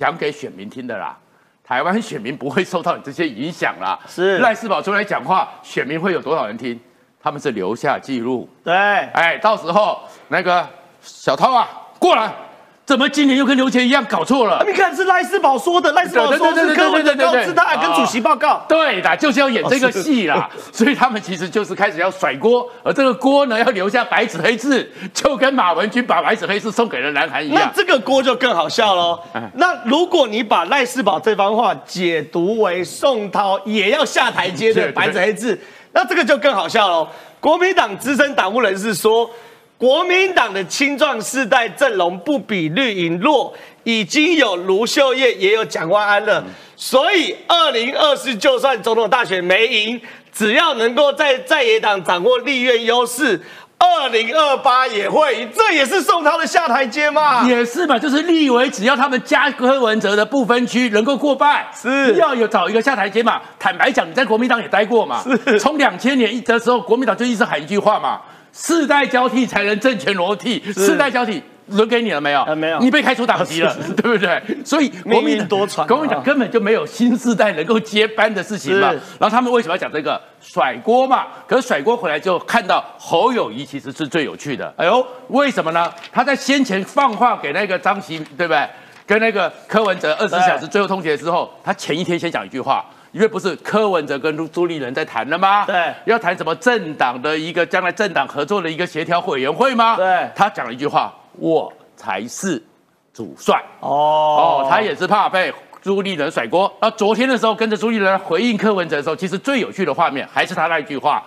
讲给选民听的啦。台湾选民不会受到你这些影响啦。是赖世宝出来讲话，选民会有多少人听？他们是留下记录。对，哎，到时候那个小涛啊，过来，怎么今年又跟刘杰一样搞错了？你看是赖世宝说的，赖世宝说是柯文哲告知他还跟主席报告。对的，就是要演这个戏啦。所以他们其实就是开始要甩锅，而这个锅呢要留下白纸黑字，就跟马文君把白纸黑字送给了南韩一样。那这个锅就更好笑喽。那如果你把赖世宝这番话解读为宋涛也要下台阶的白纸黑字，那这个就更好笑喽。国民党资深党务人士说。国民党的青壮世代阵容不比绿营弱，已经有卢秀燕，也有蒋万安了。所以二零二四就算总统大选没赢，只要能够在在野党掌握立院优势，二零二八也会赢。这也是宋涛的下台阶嘛？也是嘛，就是立委只要他们加柯文哲的不分区能够过半，是要有找一个下台阶嘛。坦白讲，你在国民党也待过嘛？是。从两千年的时候，国民党就一直喊一句话嘛。世代交替才能政权轮替，世代交替轮给你了没有？没有，你被开除党籍了，[laughs] 对不对？所以国民多舛，国民党根本就没有新世代能够接班的事情嘛。然后他们为什么要讲这个甩锅嘛？可是甩锅回来之后，看到侯友谊其实是最有趣的。哎呦，为什么呢？他在先前放话给那个张琪，对不对？跟那个柯文哲二十四小时最后通牒之后，他前一天先讲一句话。因为不是柯文哲跟朱朱立伦在谈了吗？对，要谈什么政党的一个将来政党合作的一个协调委员会吗？对，他讲了一句话：“我才是主帅。”哦哦，他也是怕被朱立伦甩锅。那昨天的时候跟着朱立伦回应柯文哲的时候，其实最有趣的画面还是他那一句话：“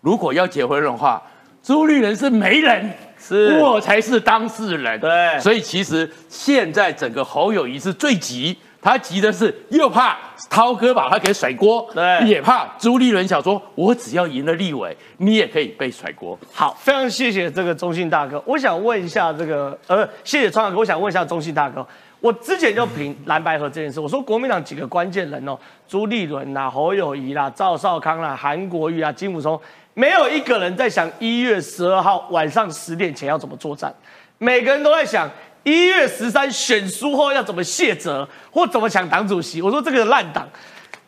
如果要结婚的话，朱立伦是媒人，是我才是当事人。”对，所以其实现在整个侯友谊是最急。他急的是又怕涛哥把他给甩锅，对，也怕朱立伦想说，我只要赢了立委，你也可以被甩锅。好，非常谢谢这个中信大哥。我想问一下这个，呃，谢谢川哥，我想问一下中信大哥，我之前就评蓝白河这件事，我说国民党几个关键人哦，朱立伦啦、侯友谊啦、赵少康啦、韩国瑜啊、金武松，没有一个人在想一月十二号晚上十点前要怎么作战，每个人都在想。一月十三选书后要怎么卸责或怎么抢党主席？我说这个烂党，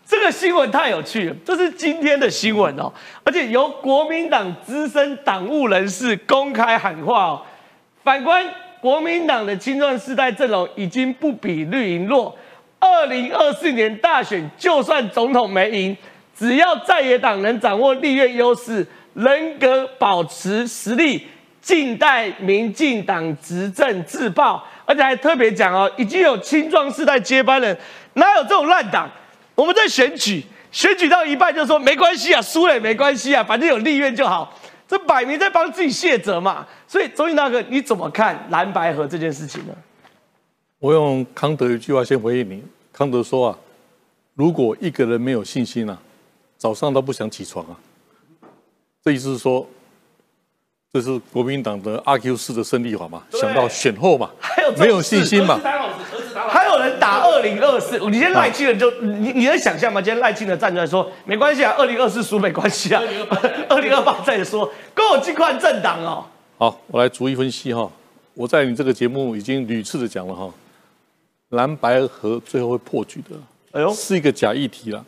这个新闻太有趣了，这是今天的新闻哦，而且由国民党资深党务人士公开喊话哦。反观国民党的青壮世代阵容已经不比绿营弱，二零二四年大选就算总统没赢，只要在野党能掌握立院优势，人格保持实力。近代民进党执政自爆，而且还特别讲哦，已经有青壮世代接班人，哪有这种烂党？我们在选举，选举到一半就说没关系啊，输了也没关系啊，反正有立院就好，这摆明在帮自己卸责嘛。所以周毅大哥，你怎么看蓝白河这件事情呢？我用康德一句话先回应你，康德说啊，如果一个人没有信心啊，早上都不想起床啊，这意思是说。这是国民党的阿 Q 式的胜利法嘛？想到选后嘛，还有没有信心嘛？还有人打二零二四，你今天赖清德就你你能想象吗？今天赖清德站出来说没关系啊，二零二四输没关系啊，二零二八再说，跟我尽快政党哦。好，我来逐一分析哈。我在你这个节目已经屡次的讲了哈，蓝白河最后会破局的。哎呦，是一个假议题了，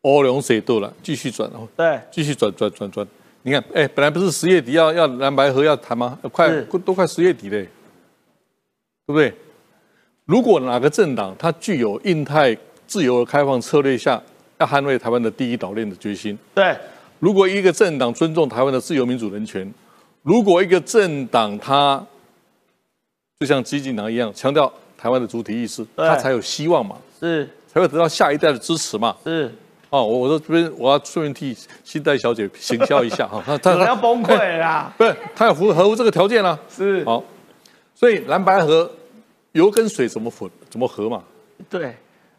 欧龙谁斗了？继续转哦，对，继续转转转转。你看，哎，本来不是十月底要要蓝白河要谈吗？快都快十月底嘞，对不对？如果哪个政党它具有印太自由开放策略下要捍卫台湾的第一岛链的决心，对。如果一个政党尊重台湾的自由民主人权，如果一个政党它就像激进党一样强调台湾的主体意识，它才有希望嘛，是，才会得到下一代的支持嘛，是。哦，我我说这边我要顺便替新代小姐行销一下哈，他他要崩溃啦，[laughs] 不是他要符合乎这个条件啦，是好，所以蓝白河油跟水怎么混怎么合嘛？对，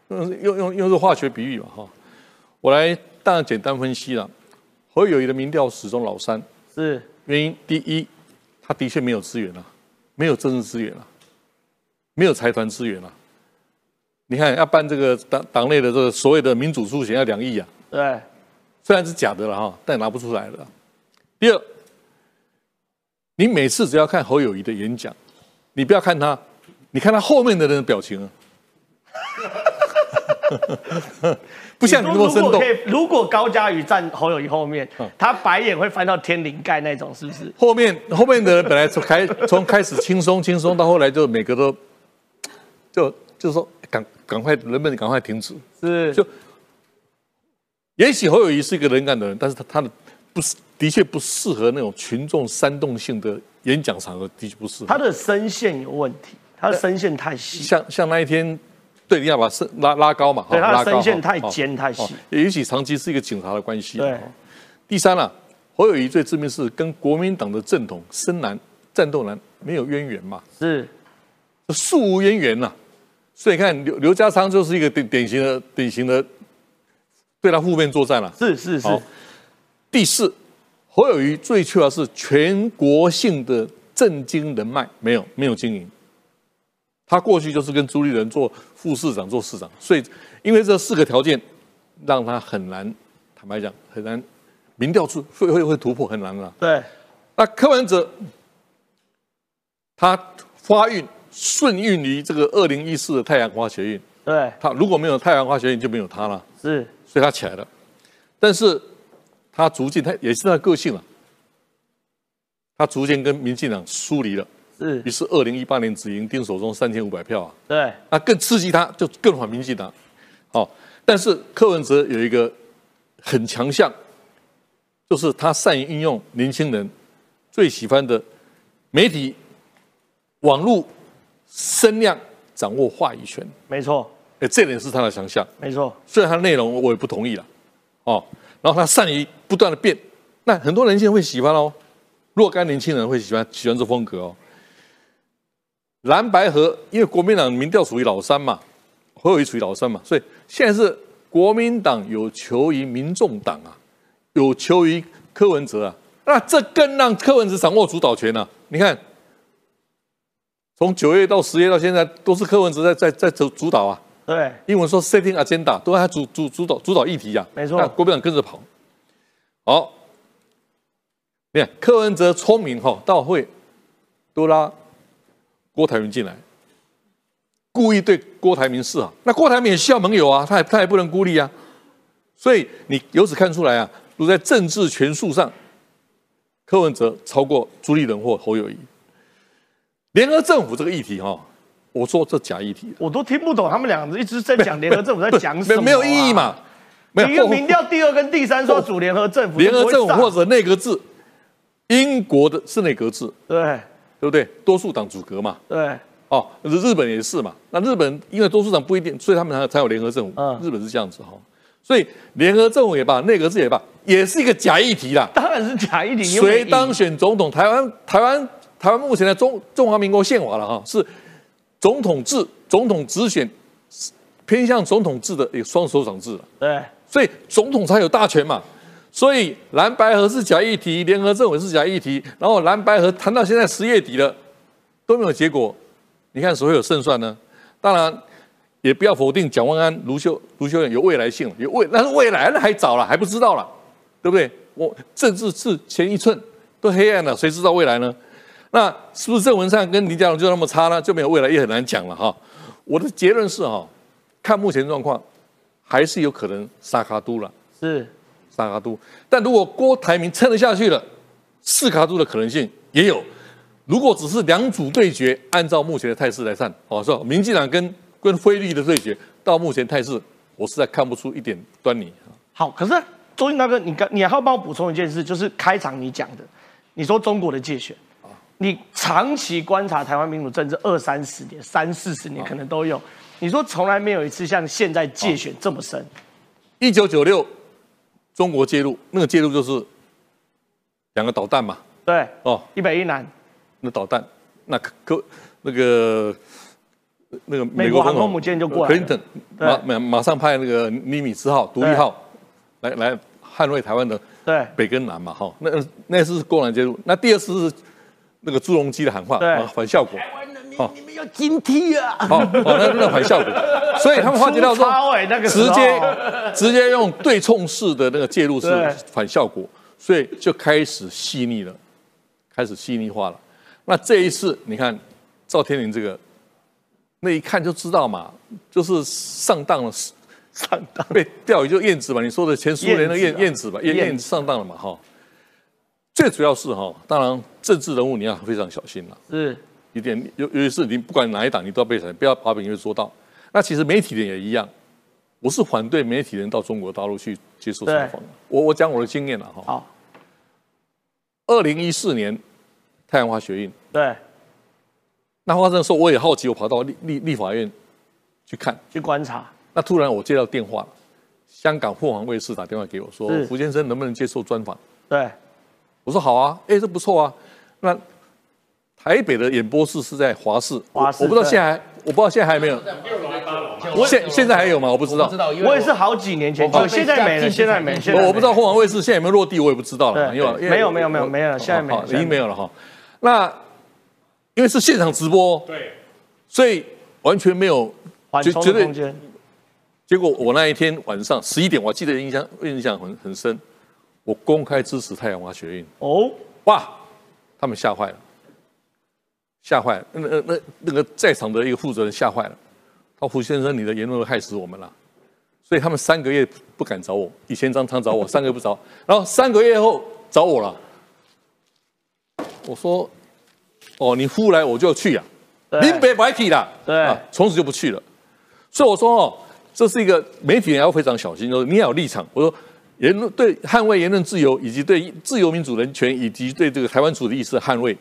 用用用用这化学比喻嘛哈，我来当然简单分析了，侯友谊的民调始终老三，是原因第一，他的确没有资源啊，没有政治资源啊，没有财团资源啊。你看，要办这个党党内的这个所谓的民主初选要两亿啊，对，虽然是假的了哈，但拿不出来了。第二，你每次只要看侯友谊的演讲，你不要看他，你看他后面的人的表情啊，[laughs] 不像你那么生动。如果高嘉宇站侯友谊后面，他白眼会翻到天灵盖那种，是不是？后面后面的人本来从开从开始轻松轻松，到后来就每个都就就是说赶赶快人们赶快停止。是就也许侯友谊是一个能干的人，但是他他的不是的确不适合那种群众煽动性的演讲场合，的确不适合。他的声线有问题，他的声线太细。像像那一天。对，你要把声拉拉高嘛，对，他的声线太尖太细，也许长期是一个警察的关系。对，第三啊，侯友谊最致命是跟国民党的正统深蓝战斗蓝没有渊源嘛，是素无渊源呐。所以你看刘刘家昌就是一个典典型的典型的对他负面作战了。是是是。第四，侯友谊最缺的是全国性的政经人脉，没有没有经营。他过去就是跟朱立伦做副市长、做市长，所以因为这四个条件，让他很难，坦白讲很难，民调出会会会突破很难了。对，那柯文哲他发运顺运于这个二零一四的太阳花学运，对。他如果没有太阳花学运就没有他了，是，所以他起来了，但是他逐渐他也是他的个性了，他逐渐跟民进党疏离了。是，于是二零一八年只赢丁守中三千五百票啊，对，那更刺激他，就更反民进党。好，但是柯文哲有一个很强项，就是他善于运用年轻人最喜欢的媒体、网络声量，掌握话语权。没错，哎，这点是他的强项。没错，虽然他的内容我也不同意了，哦，然后他善于不断的变，那很多年轻人会喜欢哦，若干年轻人会喜欢喜欢这风格哦。蓝白河，因为国民党民调属于老三嘛，侯友谊属于老三嘛，所以现在是国民党有求于民众党啊，有求于柯文哲啊，那这更让柯文哲掌握主导权啊。你看，从九月到十月到现在，都是柯文哲在在在主主导啊。对，英文说 setting agenda，都在主主主导主导议题啊。没错，国民党跟着跑。好，你看柯文哲聪明哈，到会都拉。郭台铭进来，故意对郭台铭示好。那郭台铭也需要盟友啊，他也他也不能孤立啊。所以你由此看出来啊，如在政治权术上，柯文哲超过朱立伦或侯友谊。联合政府这个议题哈，我说这假议题，我都听不懂他们两个一直在讲联合政府在讲什么，没有意义嘛。一个民调第二跟第三说主联合政府，联合政府或者内阁制，英国的是内阁制，对。对不对？多数党组阁嘛。对。哦，日本也是嘛。那日本因为多数党不一定，所以他们才才有联合政府。嗯。日本是这样子哈。所以联合政府也罢，内阁制也罢，也是一个假议题啦。当然是假议题。谁当选总统？台湾台湾台湾目前的中中华民国宪法了哈，是总统制，总统直选，偏向总统制的一个双手掌制对。所以总统才有大权嘛。所以蓝白河是假议题，联合政委是假议题，然后蓝白河谈到现在十月底了，都没有结果。你看谁会有胜算呢？当然，也不要否定蒋万安、卢修、卢修远有未来性，有未，那是未来那还早了，还不知道了，对不对？我政治是前一寸都黑暗了，谁知道未来呢？那是不是郑文灿跟林佳龙就那么差呢？就没有未来也很难讲了哈。我的结论是哈，看目前状况，还是有可能沙卡都了。是。三卡都，但如果郭台铭撑得下去了，四卡都的可能性也有。如果只是两组对决，按照目前的态势来看，哦，说民进党跟跟菲律的对决，到目前态势，我实在看不出一点端倪。好，可是周英大哥，你刚你还要帮我补充一件事，就是开场你讲的，你说中国的界选，你长期观察台湾民主政治二三十年、三四十年可能都有，你说从来没有一次像现在界选这么深。一九九六。中国介入，那个介入就是两个导弹嘛？对，哦，一北一南。那导弹，那可那个那个美国航空母舰就过来，Clinton 马马马上派那个尼米兹号、独立号来来捍卫台湾的对北跟南嘛？哈，那那次是公然介入。那第二次是那个朱镕基的喊话，反效果。哦，你们要警惕啊！好，哦，那那反效果，[laughs] 所以他们发觉到说，直接直接用对冲式的那个介入是反效果，所以就开始细腻了，开始细腻化了。那这一次，你看赵天麟这个，那一看就知道嘛，就是上当了，上当被钓鱼就燕子嘛，你说的前苏联的燕燕子吧，燕燕子上当了嘛哈。最主要是哈，当然政治人物你要非常小心了，是一点尤尤其是你不管哪一党，你都要被审，不要把本因说到。那其实媒体人也一样，我是反对媒体人到中国大陆去接受采访。我我讲我的经验了哈。好。二零一四年太阳花学运，对。那发生的时候，我也好奇，我跑到立立立法院去看，去观察。那突然我接到电话，香港凤凰卫视打电话给我说：“胡先生能不能接受专访？”对。我说好啊，哎，这不错啊。那台北的演播室是在华视，华视，我不知道现在，我不知道现在还有没有。现现在还有吗？我不知道。我也是好几年前就，现在没了，现在没。我我不知道凤凰卫视现在有没有落地，我也不知道了。因为没有没有没有没有，现在没，已经没有了哈。那因为是现场直播，对，所以完全没有缓冲的空间。结果我那一天晚上十一点，我记得印象印象很很深。我公开支持太阳花学运。哦，哇，他们吓坏了，吓坏了，那那那那个在场的一个负责人吓坏了，他说胡先生，你的言论害死我们了，所以他们三个月不敢找我，以前常常找我，三个月不找，然后三个月后找我了，我说，哦，你呼来我就去呀，林北白体了，对，从此就不去了，所以我说哦，这是一个媒体人要非常小心，说你要有立场，我说。言论对捍卫言论自由，以及对自由民主人权，以及对这个台湾主的意识捍卫，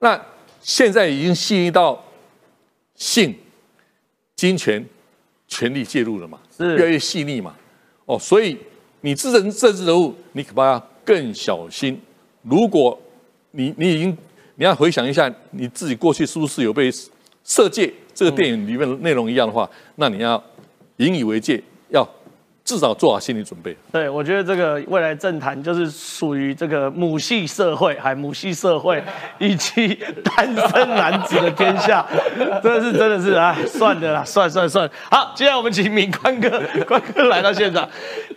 那现在已经细腻到性、金钱、权力介入了嘛？是越来越细腻嘛？哦，所以你自身政治人物，你可怕要更小心。如果你你已经你要回想一下，你自己过去是不是有被《色戒》这个电影里面的内容一样的话，那你要引以为戒，要。至少做好心理准备。对，我觉得这个未来政坛就是属于这个母系社会，还母系社会以及单身男子的天下，[laughs] 真的是真的是啊，算的啦，算算算。好，接下来我们请敏宽哥，宽哥来到现场。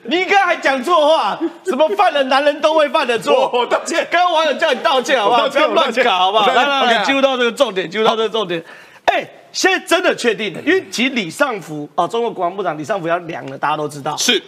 你刚还讲错话，什么犯了男人都会犯的错？我道歉。刚刚网友叫你道歉好不好？不要乱搞好不好？来来来，进入到这个重点，进入到这个重点。哎。现在真的确定了，因为其实李尚福哦，中国国防部长李尚福要凉了，大家都知道。是，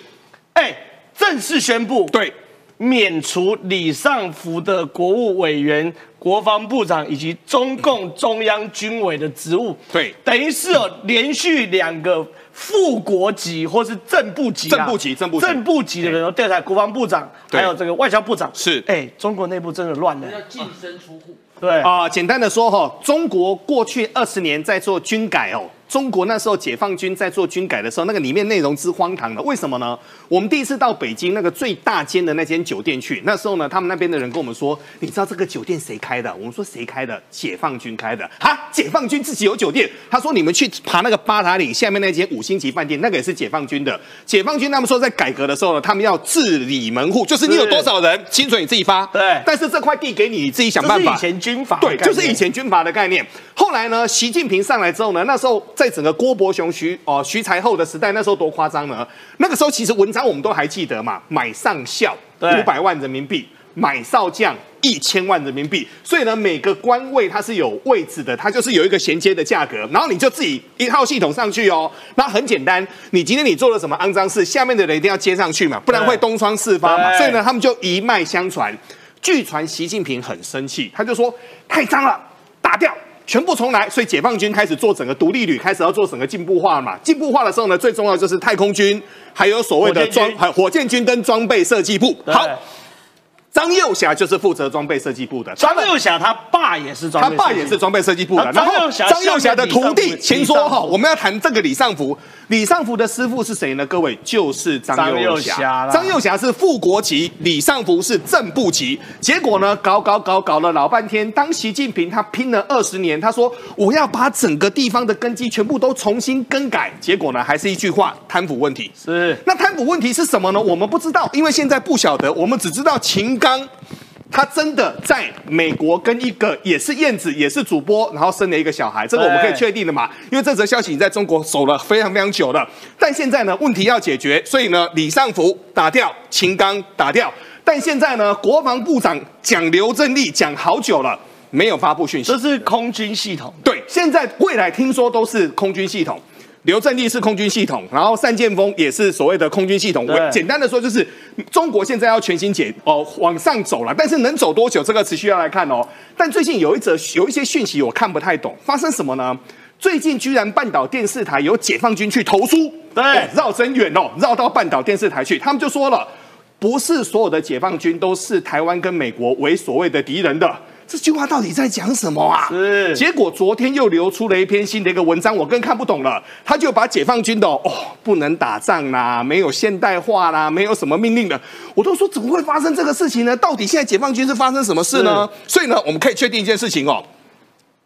哎，正式宣布对免除李尚福的国务委员、国防部长以及中共中央军委的职务。对，等于是哦，连续两个副国级或是正部级、正部级、正部级、正部级的人都调查国防部长，还有这个外交部长。是，哎，中国内部真的乱了。要净身出户。对啊，简单的说哈，中国过去二十年在做军改哦。中国那时候解放军在做军改的时候，那个里面内容之荒唐的，为什么呢？我们第一次到北京那个最大间的那间酒店去，那时候呢，他们那边的人跟我们说，你知道这个酒店谁开的？我们说谁开的？解放军开的。哈，解放军自己有酒店。他说你们去爬那个八达岭下面那间五星级饭店，那个也是解放军的。解放军他们说在改革的时候呢，他们要治理门户，就是你有多少人，薪水你自己发。对。但是这块地给你，你自己想办法。以前军阀。对，就是以前军阀的概念。后来呢，习近平上来之后呢，那时候。在整个郭伯雄、徐哦徐才厚的时代，那时候多夸张呢？那个时候其实文章我们都还记得嘛，买上校五百万人民币，买少将一千万人民币。所以呢，每个官位它是有位置的，它就是有一个衔接的价格，然后你就自己一套系统上去哦。那很简单，你今天你做了什么肮脏事，下面的人一定要接上去嘛，不然会东窗事发嘛。所以呢，他们就一脉相传。据传习近平很生气，他就说太脏了，打掉。全部重来，所以解放军开始做整个独立旅，开始要做整个进步化嘛。进步化的时候呢，最重要就是太空军，还有所谓的装，还火箭军跟装备设计部。好。张幼霞就是负责装备设计部的。张幼霞他爸也是装，他爸也是装备设计部的。然后张幼霞的徒弟，请说哈，我们要谈这个李尚福。李尚福的师傅是谁呢？各位就是张幼霞。张幼霞是副国级，李尚福是正部级。结果呢，搞搞搞搞了老半天。当习近平他拼了二十年，他说我要把整个地方的根基全部都重新更改。结果呢，还是一句话，贪腐问题。是。那贪腐问题是什么呢？我们不知道，因为现在不晓得，我们只知道秦。刚，他真的在美国跟一个也是燕子，也是主播，然后生了一个小孩，这个我们可以确定的嘛？因为这则消息已经在中国守了非常非常久了。但现在呢，问题要解决，所以呢，李尚福打掉，秦刚打掉。但现在呢，国防部长讲刘振利讲好久了，没有发布讯息。这是空军系统。对，现在未来听说都是空军系统。刘正利是空军系统，然后单剑锋也是所谓的空军系统。我简单的说，就是中国现在要全新解哦往上走了，但是能走多久，这个持续要来看哦。但最近有一则有一些讯息我看不太懂，发生什么呢？最近居然半岛电视台有解放军去投诉，对，绕真远哦，绕到半岛电视台去，他们就说了，不是所有的解放军都是台湾跟美国为所谓的敌人的。这句话到底在讲什么啊？是。结果昨天又流出了一篇新的一个文章，我更看不懂了。他就把解放军的哦不能打仗啦，没有现代化啦，没有什么命令的，我都说怎么会发生这个事情呢？到底现在解放军是发生什么事呢？所以呢，我们可以确定一件事情哦。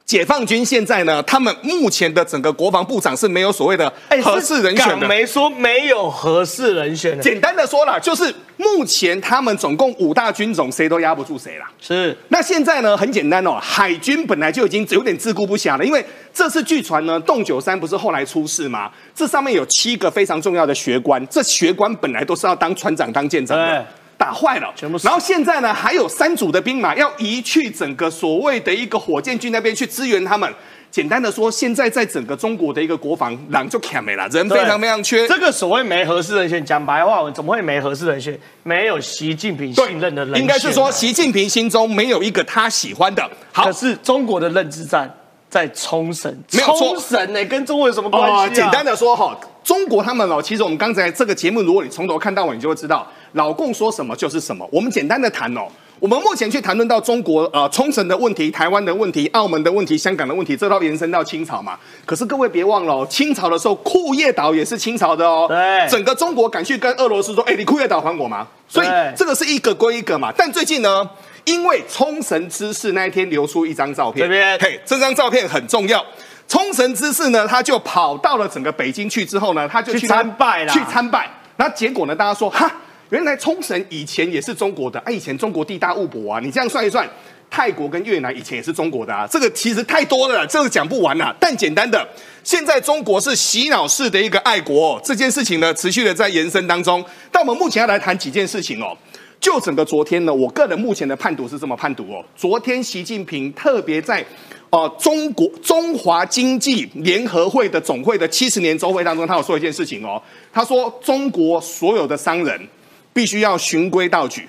解放军现在呢，他们目前的整个国防部长是没有所谓的合适人选的。没说没有合适人选。简单的说了，就是目前他们总共五大军种，谁都压不住谁啦。是。那现在呢，很简单哦，海军本来就已经有点自顾不暇了，因为这次据传呢，洞九三不是后来出事吗？这上面有七个非常重要的学官，这学官本来都是要当船长、当舰长的。打坏了，全部。然后现在呢，还有三组的兵马要移去整个所谓的一个火箭军那边去支援他们。简单的说，现在在整个中国的一个国防，狼就卡没了，人非常非常缺。这个所谓没合适人选，讲白话文，怎么会没合适人选？没有习近平信任的人应该是说习近平心中没有一个他喜欢的。可是中国的认知战在冲绳，没有冲绳呢，跟中国有什么关系啊？简单的说哈，中国他们哦，其实我们刚才这个节目，如果你从头看到尾，你就会知道。老共说什么就是什么。我们简单的谈哦，我们目前去谈论到中国呃冲绳的问题、台湾的问题、澳门的问题、香港的问题，这都延伸到清朝嘛。可是各位别忘了，清朝的时候库页岛也是清朝的哦。对，整个中国敢去跟俄罗斯说，哎，你库页岛还我吗？所以这个是一个归一个嘛。但最近呢，因为冲绳之事那一天流出一张照片，这边嘿，这张照片很重要。冲绳之事呢，他就跑到了整个北京去之后呢，他就去参拜了，去参拜。那结果呢，大家说哈。原来冲绳以前也是中国的啊！以前中国地大物博啊！你这样算一算，泰国跟越南以前也是中国的啊！这个其实太多了，这个讲不完了。但简单的，现在中国是洗脑式的一个爱国，这件事情呢，持续的在延伸当中。但我们目前要来谈几件事情哦。就整个昨天呢，我个人目前的判读是这么判读哦。昨天习近平特别在哦中国中华经济联合会的总会的七十年周会当中，他有说一件事情哦。他说中国所有的商人。必须要循规蹈矩，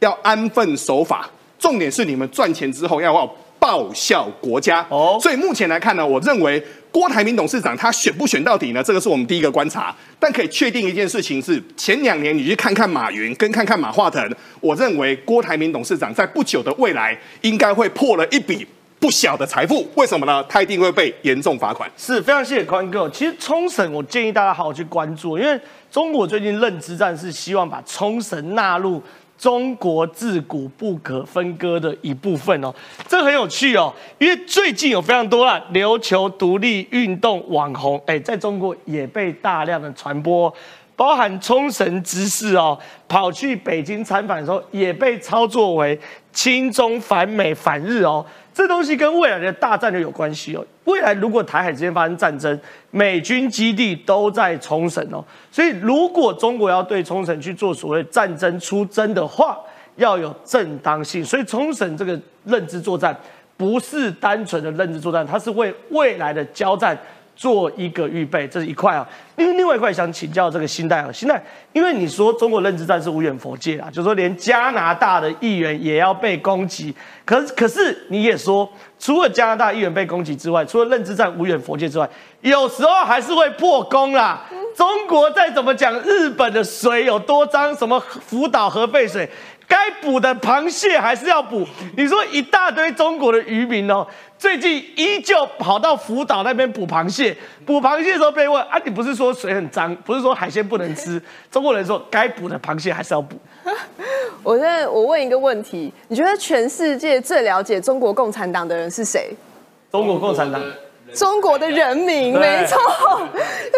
要安分守法。重点是你们赚钱之后要要报效国家。哦，所以目前来看呢，我认为郭台铭董事长他选不选到底呢？这个是我们第一个观察。但可以确定一件事情是，前两年你去看看马云跟看看马化腾，我认为郭台铭董事长在不久的未来应该会破了一笔不小的财富。为什么呢？他一定会被严重罚款。是非常谢谢宽哥。其实冲绳，我建议大家好好去关注，因为。中国最近认知战是希望把冲绳纳入中国自古不可分割的一部分哦，这很有趣哦，因为最近有非常多啊琉球独立运动网红，哎，在中国也被大量的传播，包含冲绳之士哦，跑去北京参访的时候也被操作为亲中反美反日哦。这东西跟未来的大战略有关系哦。未来如果台海之间发生战争，美军基地都在冲绳哦，所以如果中国要对冲绳去做所谓战争出征的话，要有正当性。所以冲绳这个认知作战不是单纯的认知作战，它是为未来的交战。做一个预备，这是一块啊。因为另外一块想请教这个新代啊，新代，因为你说中国认知战是无远佛界啊，就说连加拿大的议员也要被攻击。可是可是你也说，除了加拿大议员被攻击之外，除了认知战无远佛界之外，有时候还是会破功啦。中国再怎么讲，日本的水有多脏，什么福岛核废水。该补的螃蟹还是要补。你说一大堆中国的渔民哦，最近依旧跑到福岛那边捕螃蟹。捕螃蟹的时候被问啊，你不是说水很脏，不是说海鲜不能吃？[laughs] 中国人说该补的螃蟹还是要补。我现在我问一个问题，你觉得全世界最了解中国共产党的人是谁？中国共产党。中国的人民，没错，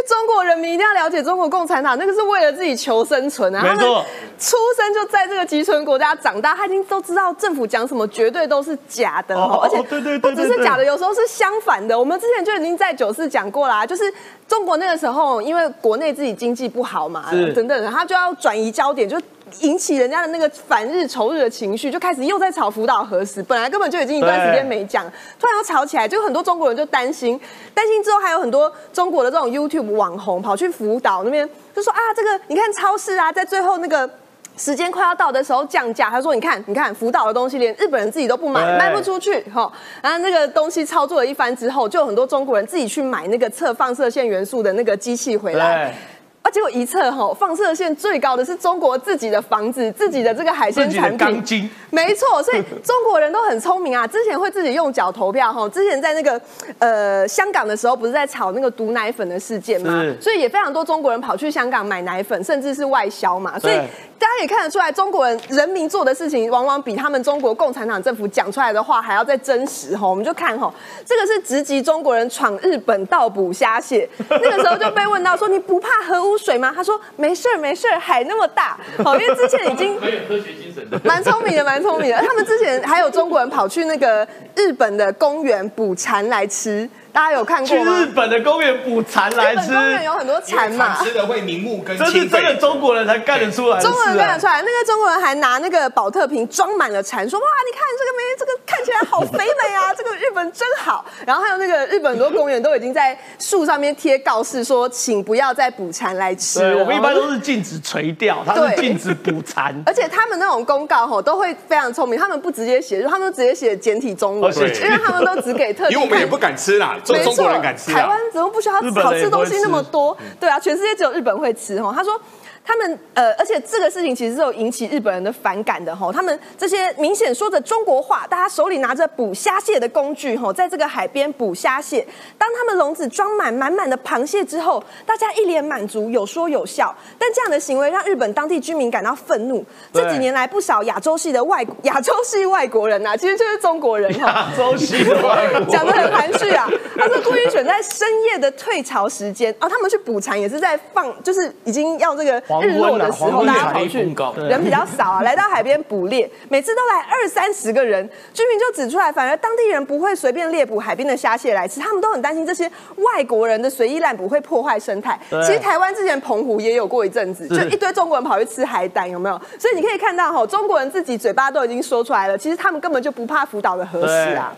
中国人民一定要了解中国共产党，那个是为了自己求生存啊。没错，出生就在这个集权国家长大，他已经都知道政府讲什么绝对都是假的哦，而且不只是假的，有时候是相反的。我们之前就已经在九四讲过啦，就是中国那个时候因为国内自己经济不好嘛，等等，他就要转移焦点，就。引起人家的那个反日仇日的情绪，就开始又在吵福岛核实，本来根本就已经一段时间没讲，突然又吵起来，就很多中国人就担心，担心之后还有很多中国的这种 YouTube 网红跑去福岛那边就说啊，这个你看超市啊，在最后那个。时间快要到的时候降价，他说：“你看，你看，福岛的东西连日本人自己都不买，卖不出去。”哈，然后那个东西操作了一番之后，就有很多中国人自己去买那个测放射线元素的那个机器回来。啊！结果一测哈，放射线最高的是中国自己的房子，自己的这个海鲜产品。没错，所以中国人都很聪明啊。之前会自己用脚投票哈。之前在那个呃香港的时候，不是在炒那个毒奶粉的事件吗？所以也非常多中国人跑去香港买奶粉，甚至是外销嘛。所以大家也看得出来，中国人人民做的事情，往往比他们中国共产党政府讲出来的话还要再真实哈。我们就看哈，这个是直击中国人闯日本盗捕虾蟹。那个时候就被问到说，你不怕核污？水吗？他说没事儿，没事儿，海那么大，[laughs] 好，因为之前已经很有科学精神的，蛮聪明的，蛮聪明的。他们之前还有中国人跑去那个日本的公园捕蝉来吃。大家有看过吗？去日本的公园捕蝉来吃，公园有很多蝉嘛，吃的会明目跟这是真的中国人才干得出来。中国人干得出来，那个中国人还拿那个保特瓶装满了蝉，说哇，你看这个没，这个看起来好肥美啊，[laughs] 这个日本真好。然后还有那个日本很多公园都已经在树上面贴告示说，请不要再捕蝉来吃。我们一般都是禁止垂钓，他是禁止捕蝉。而且他们那种公告吼都会非常聪明，他们不直接写，他们直接写简体中文，因为他们都只给特。因为我们也不敢吃啦，中中国人敢。台湾怎么不需要好吃东西那么多？对啊，全世界只有日本会吃哦。他说。他们呃，而且这个事情其实是有引起日本人的反感的哈。他们这些明显说着中国话，大家手里拿着捕虾蟹的工具哈，在这个海边捕虾蟹。当他们笼子装满满满的螃蟹之后，大家一脸满足，有说有笑。但这样的行为让日本当地居民感到愤怒。这几年来，不少亚洲系的外 [laughs] 亚洲系外国人呐，其实就是中国人哈。亚洲系外国人讲的很含蓄啊。他说故意选在深夜的退潮时间啊，他们去捕蝉也是在放，就是已经要这个。日落的时候，大家跑去，人比较少啊，来到海边捕猎，每次都来二三十个人。居民就指出来，反而当地人不会随便猎捕海边的虾蟹来吃，他们都很担心这些外国人的随意滥捕会破坏生态。其实台湾之前澎湖也有过一阵子，就一堆中国人跑去吃海胆，有没有？所以你可以看到，哈，中国人自己嘴巴都已经说出来了，其实他们根本就不怕福岛的核实啊。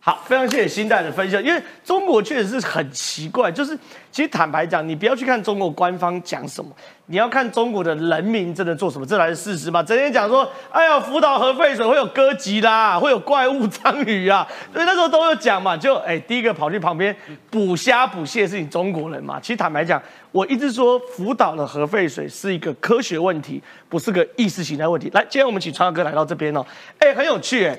好，非常谢谢新代的分享，因为中国确实是很奇怪，就是其实坦白讲，你不要去看中国官方讲什么，你要看中国的人民真的做什么，这才是事实嘛。整天讲说，哎呀，福岛核废水会有哥吉拉，会有怪物章鱼啊，所以那时候都有讲嘛，就哎，第一个跑去旁边捕虾捕蟹是你中国人嘛。其实坦白讲，我一直说福岛的核废水是一个科学问题，不是个意识形态问题。来，今天我们请川哥来到这边哦，哎，很有趣哎，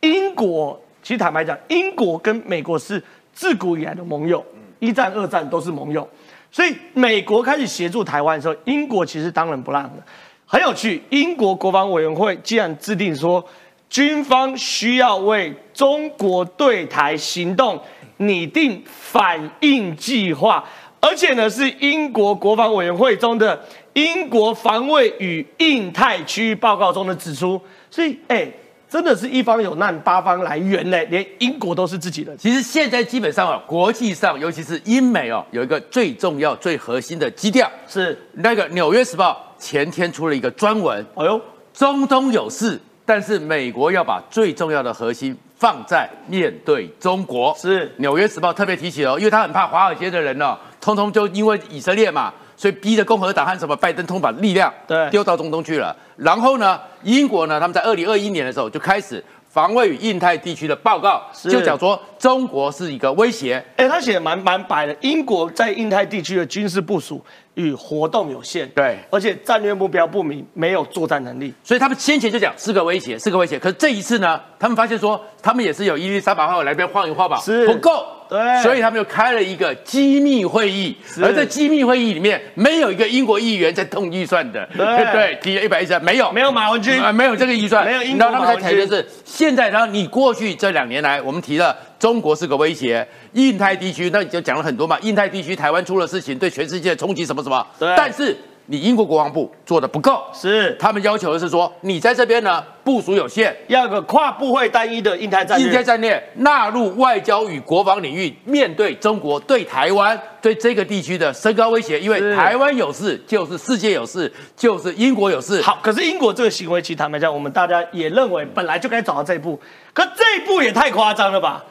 英国。其实坦白讲，英国跟美国是自古以来的盟友，一战、二战都是盟友，所以美国开始协助台湾的时候，英国其实当仁不让的。很有趣，英国国防委员会既然制定说，军方需要为中国对台行动拟定反应计划，而且呢是英国国防委员会中的英国防卫与印太区域报告中的指出，所以哎。真的是一方有难八方来援嘞，连英国都是自己的。其实现在基本上啊，国际上尤其是英美哦，有一个最重要、最核心的基调是那个《纽约时报》前天出了一个专文。哎呦，中东有事，但是美国要把最重要的核心放在面对中国。是《纽约时报》特别提起哦，因为他很怕华尔街的人呢，通通就因为以色列嘛。所以逼着共和党和什么拜登通把力量丢到中东去了。然后呢，英国呢，他们在二零二一年的时候就开始防卫与印太地区的报告，就讲说中国是一个威胁。哎，他写的蛮蛮白的，英国在印太地区的军事部署与活动有限，对，而且战略目标不明，没有作战能力。所以他们先前就讲是个威胁，是个威胁。可是这一次呢，他们发现说，他们也是有伊丽莎白号来边晃一晃吧，是。不够。对，所以他们就开了一个机密会议，而在机密会议里面，没有一个英国议员在动预算的，对，[laughs] 提了一百一十没有，没有马文君，没有这个预算，[laughs] 没有英国他们在谈的是现在，然后你过去这两年来，我们提了中国是个威胁，印太地区，那你就讲了很多嘛，印太地区台湾出了事情，对全世界冲击什么什么，对，但是你英国国防部做的不够，是。他们要求的是说，你在这边呢部署有限，要个跨部会单一的印太战略，印太战略纳入外交与国防领域，面对中国对台湾对这个地区的升高威胁，因为台湾有事就是世界有事，就是英国有事。好，可是英国这个行为，其实坦白讲，我们大家也认为本来就该走到这一步，可这一步也太夸张了吧？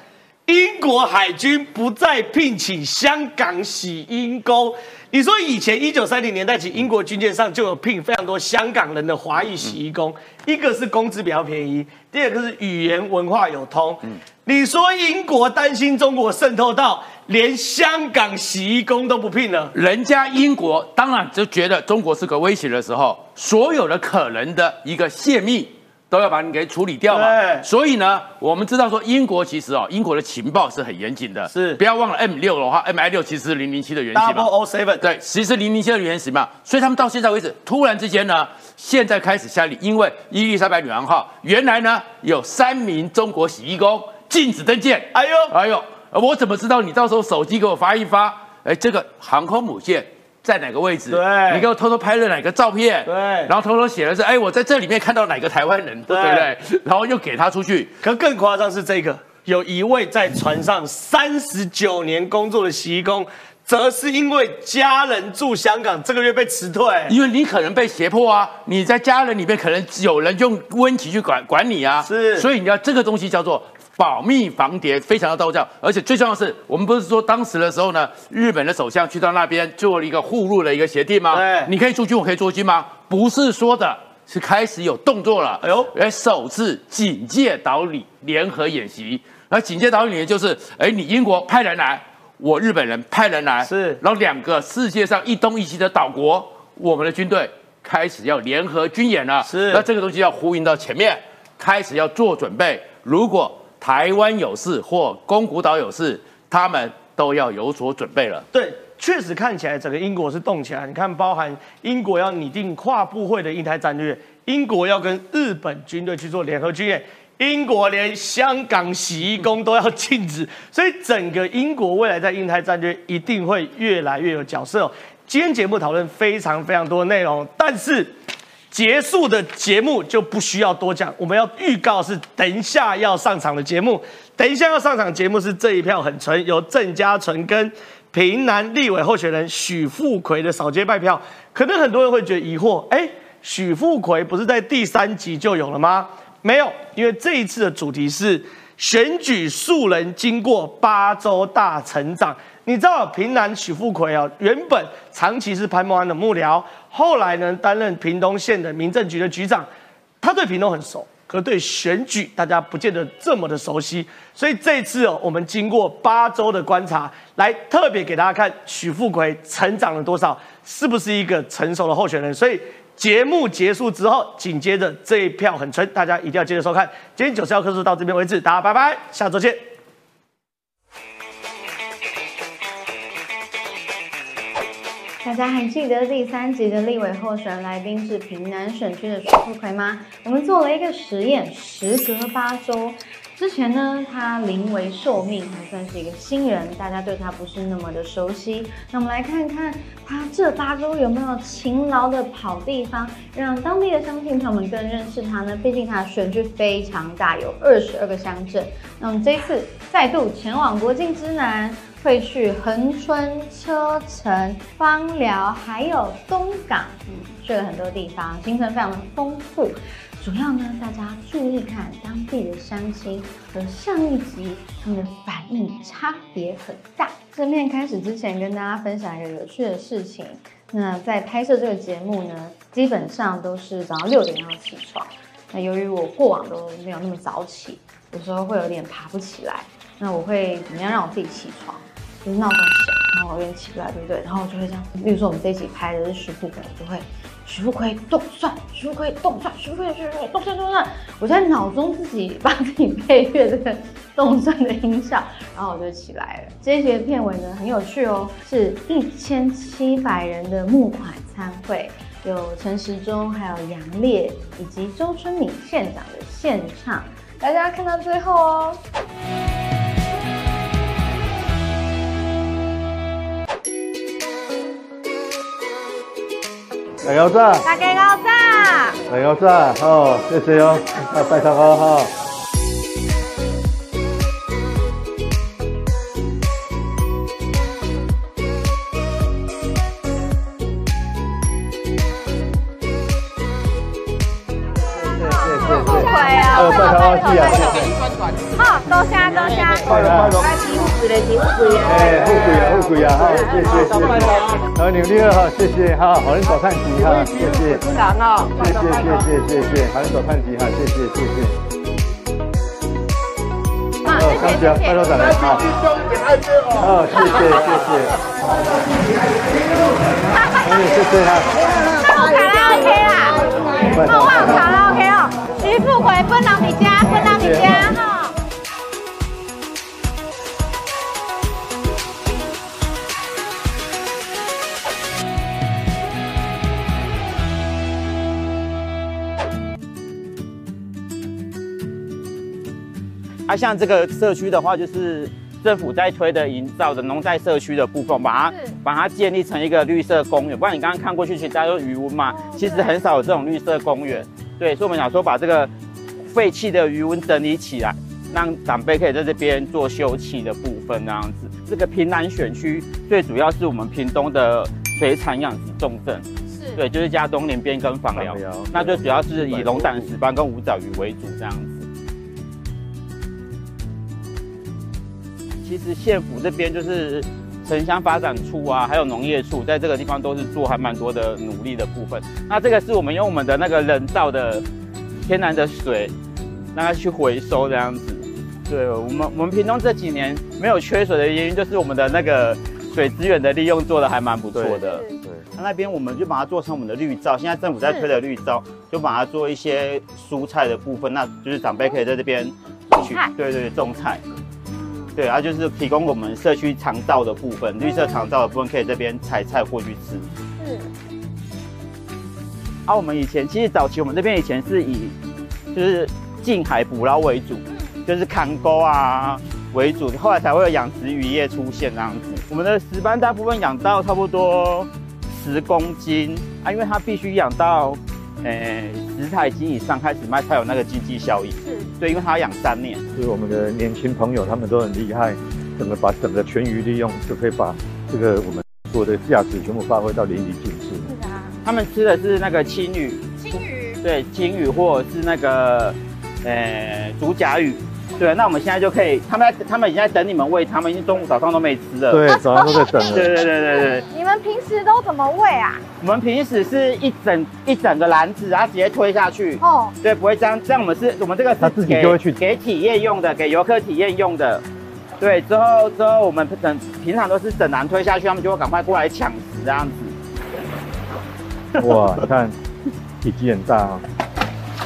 英国海军不再聘请香港洗衣工。你说以前一九三零年代起，英国军舰上就有聘非常多香港人的华裔洗衣工，一个是工资比较便宜，第二个是语言文化有通。你说英国担心中国渗透到连香港洗衣工都不聘了，人家英国当然就觉得中国是个威胁的时候，所有的可能的一个泄密。都要把你给处理掉嘛，所以呢，我们知道说英国其实哦，英国的情报是很严谨的，是。不要忘了 M 六的话，M I 六其实是零零七的原型嘛，Double O Seven 对，其实零零七的原型嘛，所以他们到现在为止，突然之间呢，现在开始下令，因为伊丽莎白女王号原来呢有三名中国洗衣工禁止登舰，哎呦。哎呦，我怎么知道你到时候手机给我发一发，哎，这个航空母舰。在哪个位置？对，你给我偷偷拍了哪个照片？对，然后偷偷写的是，哎，我在这里面看到哪个台湾人，对不对？然后又给他出去。可更夸张是这个，有一位在船上三十九年工作的洗衣工，则是因为家人住香港，这个月被辞退。因为你可能被胁迫啊，你在家人里面可能有人用温情去管管你啊，是，所以你要这个东西叫做。保密防谍非常的到位，而且最重要的是，我们不是说当时的时候呢，日本的首相去到那边做了一个互入的一个协定吗？对，你可以驻军，我可以驻军吗？不是说的，是开始有动作了。哎呦，哎，首次警戒岛屿联合演习，那警戒岛屿就是，哎，你英国派人来，我日本人派人来，是，然后两个世界上一东一西的岛国，我们的军队开始要联合军演了。是，那这个东西要呼应到前面，开始要做准备，如果。台湾有事或宫古岛有事，他们都要有所准备了。对，确实看起来整个英国是动起来。你看，包含英国要拟定跨部会的印太战略，英国要跟日本军队去做联合军演，英国连香港洗衣工都要禁止，所以整个英国未来在印太战略一定会越来越有角色。今天节目讨论非常非常多的内容，但是。结束的节目就不需要多讲，我们要预告是等一下要上场的节目。等一下要上场节目是这一票很纯，由郑家纯跟平南立委候选人许富奎的扫街拜票。可能很多人会觉得疑惑，哎，许富奎不是在第三集就有了吗？没有，因为这一次的主题是选举素人经过八州大成长。你知道平南许富奎啊，原本长期是潘孟安的幕僚，后来呢担任屏东县的民政局的局长，他对屏东很熟，可对选举大家不见得这么的熟悉，所以这次哦，我们经过八周的观察，来特别给大家看许富奎成长了多少，是不是一个成熟的候选人？所以节目结束之后，紧接着这一票很纯，大家一定要接着收看。今天九十号课数到这边为止，大家拜拜，下周见。大家还记得第三集的立委候选来宾是平南选区的徐富奎吗？我们做了一个实验，时隔八周，之前呢他临危受命，还算是一个新人，大家对他不是那么的熟悉。那我们来看看他这八周有没有勤劳的跑地方，让当地的乡亲朋友们更认识他呢？毕竟他的选区非常大，有二十二个乡镇。那我们这一次再度前往国境之南。会去恒春、车城、芳寮，还有东港，嗯，去了很多地方，行程非常的丰富。主要呢，大家注意看当地的乡亲和上一集他们的反应差别很大。正面开始之前，跟大家分享一个有趣的事情。那在拍摄这个节目呢，基本上都是早上六点要起床。那由于我过往都没有那么早起，有时候会有点爬不起来。那我会怎么样让我自己起床？就是闹钟响，然后我有点起不来，对不对？然后我就会这样，比如说我们这一集拍的是徐富奎，我就会徐富奎动算，徐富奎动算，徐富奎徐富奎动算动算，我在脑中自己帮自己配乐这个动算的音效，然后我就起来了。这一集的片尾呢很有趣哦，是一千七百人的募款参会，有陈时中、还有杨烈以及周春敏县长的献唱，大家看到最后哦。大家早，大家早，大家早，好，谢谢哦，啊，拜托哦，哈。好，多谢多谢。快乐快乐。哎，富贵嘞，提富贵哎，富贵啊，富贵啊，好，谢谢谢谢。好，牛牛好，谢谢，好，好人早看齐哈，谢谢。不难哦。谢谢谢谢谢谢，好人早看齐哈，谢谢谢谢。好，谢谢快乐早来，好。好，谢谢谢谢。哎，谢谢哈。那卡拉 OK 啦，那我卡拉 OK 哦。徐富贵分到你家，分到你家哈。啊，像这个社区的话，就是政府在推的营造的农在社区的部分，把它把它建立成一个绿色公园。不然你刚刚看过去，其实大家都余温嘛，其实很少有这种绿色公园。对，所以我们想说，把这个废弃的余温整理起来，让长辈可以在这边做休憩的部分，那样子。这个平南选区最主要是我们屏东的水产养殖重镇，是对，就是加东连边跟访寮，那最主要是以龙胆石斑跟五爪鱼为主，这样子。其实县府这边就是城乡发展处啊，还有农业处，在这个地方都是做还蛮多的努力的部分。那这个是我们用我们的那个人造的天然的水，让它去回收这样子。对我们，我们屏东这几年没有缺水的原因，就是我们的那个水资源的利用做的还蛮不错的。对，那那边我们就把它做成我们的绿造，现在政府在推的绿造，就把它做一些蔬菜的部分，那就是长辈可以在这边去，对对，种菜。对啊，就是提供我们社区长照的部分，绿色长照的部分可以这边采菜过去吃。是。啊，我们以前其实早期我们这边以前是以就是近海捕捞为主，就是扛钩啊为主，后来才会有养殖渔业出现这样子。我们的石斑大部分养到差不多十公斤啊，因为它必须养到。诶，十台斤以上开始卖才有那个经济效益。是，对，因为它要养三年。所以我们的年轻朋友，他们都很厉害，怎么把整个全鱼利用，就可以把这个我们做的价值全部发挥到淋漓尽致。是啊，他们吃的是那个青鱼。青鱼。对，青鱼或者是那个，诶，竹甲鱼。对，那我们现在就可以，他们他们已经在等你们喂，他们已经中午早上都没吃了。对，早上都在等。对对对对对。[laughs] 你们平时都怎么喂啊？我们平时是一整一整个篮子，然后直接推下去。哦。对，不会这样，这样我们是我们这个是自己就会去给体验用的，给游客体验用的。对，之后之后我们整平常都是整篮推下去，他们就会赶快过来抢食这样子。哇，你看体积很大啊。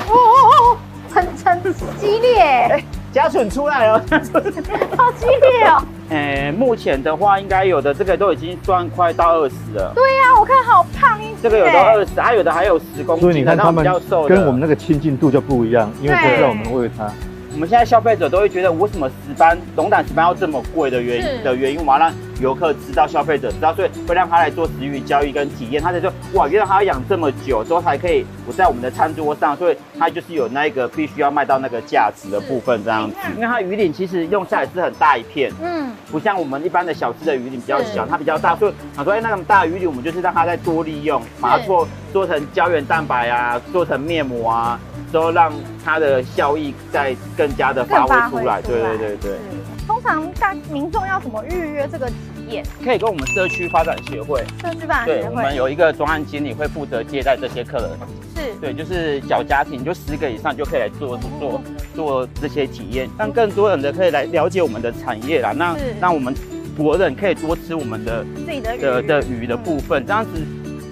哦哦哦，很很激烈。家蠢出来了，[laughs] 好激烈哦！诶，[laughs] 目前的话，应该有的这个都已经算快到二十了。对呀，我看好胖一这个有的二十，还有的还有十公斤。所以你看他们跟我们那个亲近度就不一样，因为都让我们喂它。我们现在消费者都会觉得，为什么石斑龙胆石斑要这么贵的原因的原因，我要让游客知道，消费者知道，所以会让他来做食鱼交易跟体验。他就说，哇，原来他要养这么久之后才可以不在我们的餐桌上，所以他就是有那一个必须要卖到那个价值的部分这样子。因为它鱼鳞其实用下来是很大一片，嗯，不像我们一般的小只的鱼鳞比较小，它比较大，所以他说，哎，那么大鱼鳞，我们就是让它再多利用，把它做做成胶原蛋白啊，做成面膜啊。之后让它的效益再更加的发挥出来，对对对对。通常大民众要怎么预约这个可以跟我们社区发展协会。社区发展协会。对，我们有一个专案经理会负责接待这些客人。是。对，就是小家庭，就十个以上就可以来做做做这些体验，让更多人的可以来了解我们的产业啦。那让我们国人可以多吃我们的自己的的的鱼的部分，这样子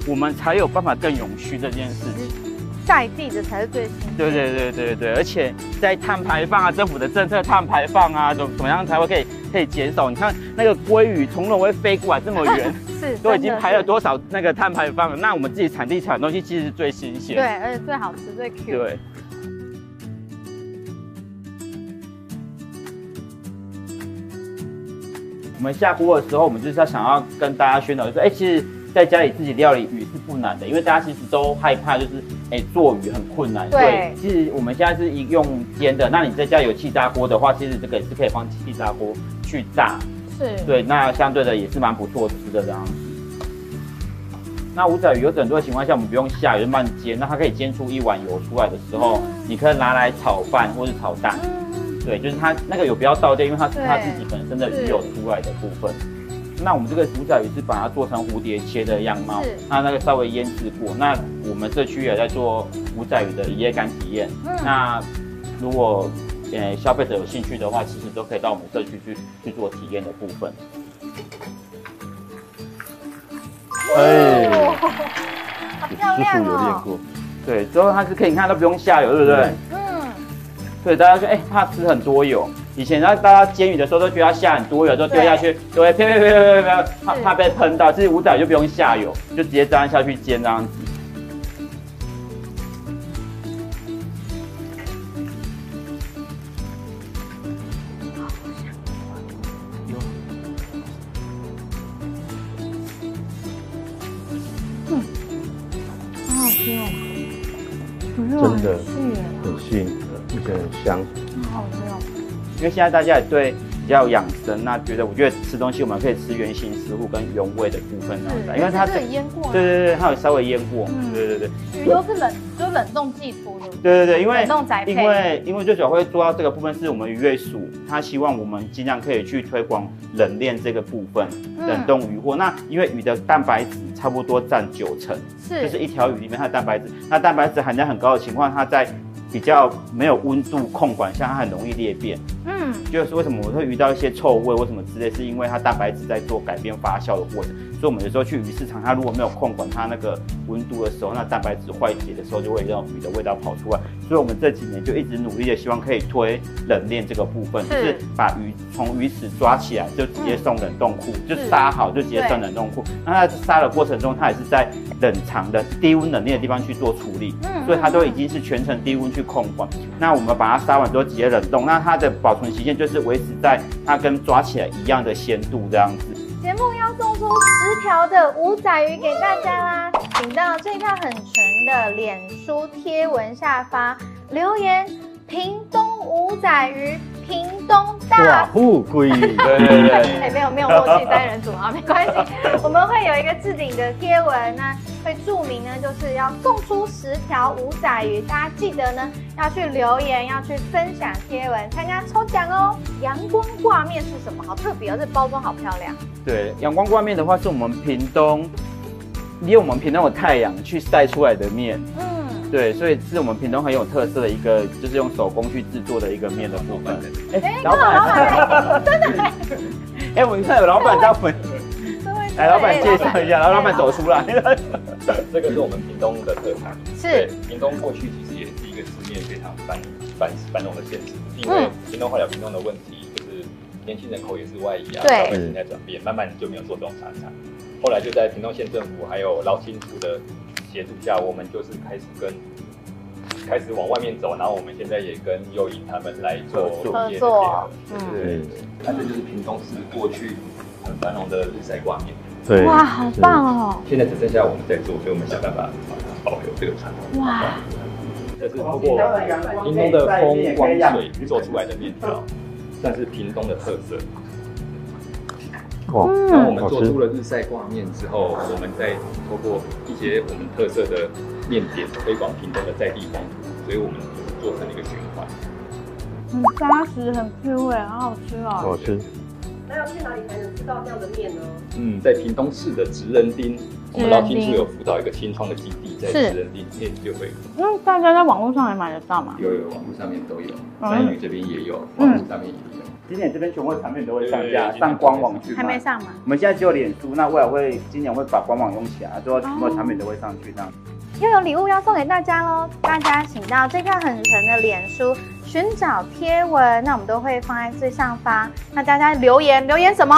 我们才有办法更永续这件事情。在地的才是最新。对对对对对，而且在碳排放啊，政府的政策碳排放啊，怎怎么样才会可以可以减少？你看那个鲑鱼从容会飞过来这么远，[laughs] 是都已经排了多少那个碳排放了？那我们自己产地产的东西其实是最新鲜，对，而且最好吃最 Q。对。我们下锅的时候，我们就是要想要跟大家宣导，就说，哎，其实。在家里自己料理鱼是不难的，因为大家其实都害怕，就是哎做鱼很困难。对，其实我们现在是一用煎的，那你在家有气炸锅的话，其实这个也是可以放气炸锅去炸。是，对，那相对的也是蛮不错吃的这样子。那五仔鱼有很多情况下，我们不用下油慢煎，那它可以煎出一碗油出来的时候，你可以拿来炒饭或是炒蛋。对，就是它那个油不要倒掉，因为它是它自己本身的鱼油出来的部分。那我们这个五仔鱼是把它做成蝴蝶切的样貌，它那个稍微腌制过。那我们社区也在做五仔鱼的一夜干体验。那如果呃消费者有兴趣的话，其实都可以到我们社区去去做体验的部分。哎，好漂亮有练哦！过，对，之后它是可以，你看都不用下油，对不对？嗯，对，大家说，哎、怕吃很多油。以前让大家煎鱼的时候都觉得要下很多油，都丢下去，就会呸呸呸呸呸呸，怕怕被喷到。其实五仔就不用下油，就直接这样下去煎这样子。因为现在大家也对比较养生，那觉得我觉得吃东西我们可以吃原形食物跟原味的部分那样子，因为它这里腌过，对对对，它有稍微腌过，嗯对对对。鱼都是冷，就是冷冻寄出的。对对对，因为冷冻宅配因为因为最主要会做到这个部分是我们渔业署，他希望我们尽量可以去推广冷链这个部分，嗯冷冻鱼货。那因为鱼的蛋白质差不多占九成，是就是一条鱼里面它的蛋白质，那蛋白质含量很高的情况，它在比较没有温度控管像，它很容易裂变。嗯，就是为什么我会遇到一些臭味，为什么之类，是因为它蛋白质在做改变发酵的过程。所以我们有时候去鱼市场，它如果没有控管它那个温度的时候，那蛋白质坏解的时候，就会让鱼的味道跑出来。所以我们这几年就一直努力的，希望可以推冷链这个部分，是就是把鱼从鱼池抓起来就直接送冷冻库，就杀好就直接送冷冻库。那它杀的过程中，它也是在冷藏的低温冷链的地方去做处理，嗯所以它都已经是全程低温去控管。那我们把它杀完之后直接冷冻，那它的保存期限就是维持在它跟抓起来一样的鲜度这样子。节目要送出十条的五仔鱼给大家啦，请到这条很纯的脸书贴文下方留言“屏东五仔鱼”，屏东大富贵，对对对。[laughs] 哎，没有没有默契单人组啊，没关系，[laughs] 我们会有一个置顶的贴文，呢会注明呢，就是要送出十条五仔鱼，大家记得呢要去留言，要去分享贴文，参加抽奖哦。阳光挂面是什么？好特别哦，这包装好漂亮。对，阳光挂面的话是我们屏东利用我们屏东的太阳去晒出来的面。嗯，对，所以是我们屏东很有特色的一个，就是用手工去制作的一个面的部分。哎哎，老板，[laughs] 真的。哎，哎，我们看有老板在我们，来，老板介绍一下，然后老板走出来。[laughs] 这个是我们屏东的特产。是。屏东过去其实也是一个吃面非常繁繁繁荣的县市，因为屏东后来有屏东的问题，就是年轻人口也是外移啊，对。消费形态转变，慢慢就没有做这种茶产。后来就在屏东县政府还有劳青处的协助下，我们就是开始跟开始往外面走，然后我们现在也跟幼影他们来做合作合，对对对。那这就是屏东市过去很繁荣的日晒挂面。对，哇，好棒哦！现在只剩下我们在做，所以我们想办法把它保留这个传统。哇，这是通过屏东的风光水做出来的面条，算是屏东的特色。哇，然后我们做出了日晒挂面之后，我们再透过一些我们特色的面点推广屏东的在地风土，所以我们就是做成了一个循环。很扎实，很 Q 味，好好吃哦。好吃。那要去哪里才能吃到这样的面呢？嗯，在屏东市的职人町，我们劳青处有辅导一个新创的基地，在是职人町面就会那大家在网络上也买得到吗？有有网络上面都有，嗯三语这边也有，网络上面也有。今年这边全部产品都会上架，上官网去卖还没。上吗？我们现在只有脸书，那未来会今年会把官网用起来，之后全部产品都会上去这样。又有礼物要送给大家喽！大家请到这条很纯的脸书寻找贴文，那我们都会放在最上方。那大家留言留言什么？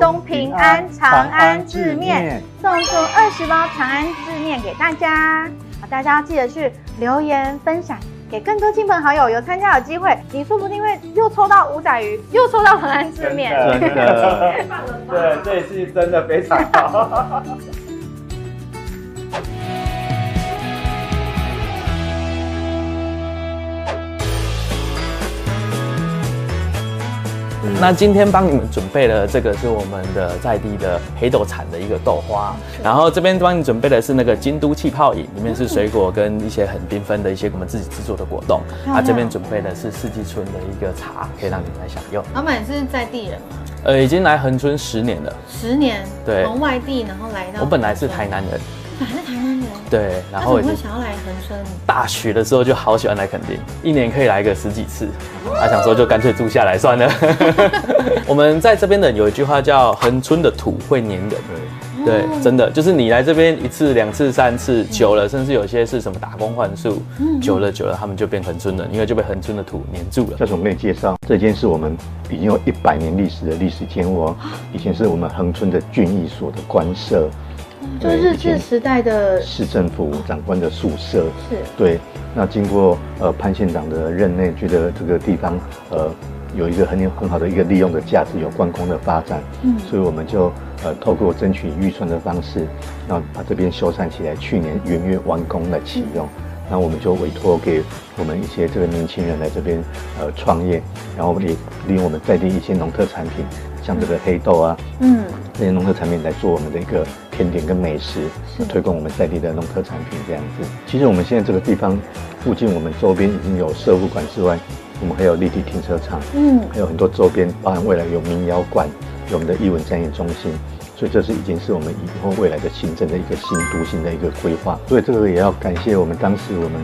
东平安长安字面送出二十包长安字面给大家，好，大家要记得去留言分享给更多亲朋好友有参加的机会，你说不定会又抽到五仔鱼，又抽到恒安之面，真的，[laughs] 对，这一次真的非常好。[laughs] 那今天帮你们准备了这个是我们的在地的黑豆产的一个豆花，然后这边帮你准备的是那个京都气泡饮，里面是水果跟一些很缤纷的一些我们自己制作的果冻。啊，这边准备的是四季春的一个茶，可以让你们来享用。老板是在地人吗？呃，已经来恒春十年了。十年？对。从外地然后来到。我本来是台南人。本来是台南人。对，然后我就想要来恒春。大学的时候就好喜欢来垦丁，一年可以来个十几次。他想说就干脆住下来算了。[laughs] 我们在这边的有一句话叫“恒春的土会黏人”，对，真的就是你来这边一次、两次、三次，久了，甚至有些是什么打工换宿，久了久了，他们就变恒春人，因为就被恒春的土黏住了。下次我给你介绍，这间是我们已经有一百年历史的历史建物哦，以前是我们恒春的郡役所的官舍。就是日治时代的市政府长官的宿舍，是对。那经过呃潘县长的任内，觉得这个地方呃有一个很有很好的一个利用的价值，有观光的发展，嗯，所以我们就呃透过争取预算的方式，然后把这边修缮起来。去年元月完工来启用，那我们就委托给我们一些这个年轻人来这边呃创业，然后也利用我们在地一些农特产品。像这个黑豆啊，嗯，这些农特产品来做我们的一个甜点跟美食，推广我们在地的农特产品这样子。其实我们现在这个地方附近，我们周边已经有社福馆之外，我们还有立体停车场，嗯，还有很多周边，包含未来有民谣馆，有我们的艺文展演中心，所以这是已经是我们以后未来的行政的一个新都心的一个规划。所以这个也要感谢我们当时我们。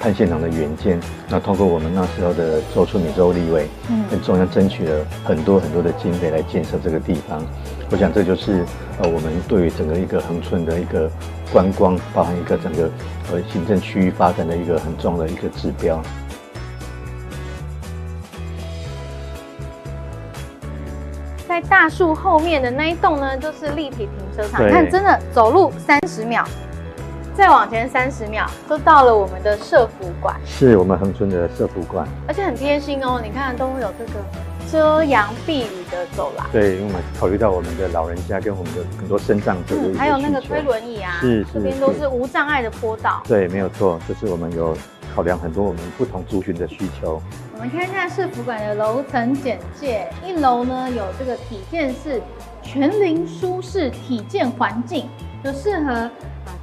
潘县长的原件，那通过我们那时候的周春米周立委，嗯，跟中央争取了很多很多的经费来建设这个地方。我想这就是呃我们对于整个一个恒春的一个观光，包含一个整个呃行政区域发展的一个很重要的一个指标。在大树后面的那一栋呢，就是立体停车场，看真的走路三十秒。再往前三十秒，就到了我们的社福馆，是我们恒春的社福馆，而且很贴心哦。你看，都会有这个遮阳避雨的走廊。对，因为我们考虑到我们的老人家跟我们的很多身障者的还有那个推轮椅啊，是这边都是无障碍的坡道。对，没有错，就是我们有考量很多我们不同族群的需求。我们看一下社福馆的楼层简介，一楼呢有这个体健室，全龄舒适体健环境，就适合啊。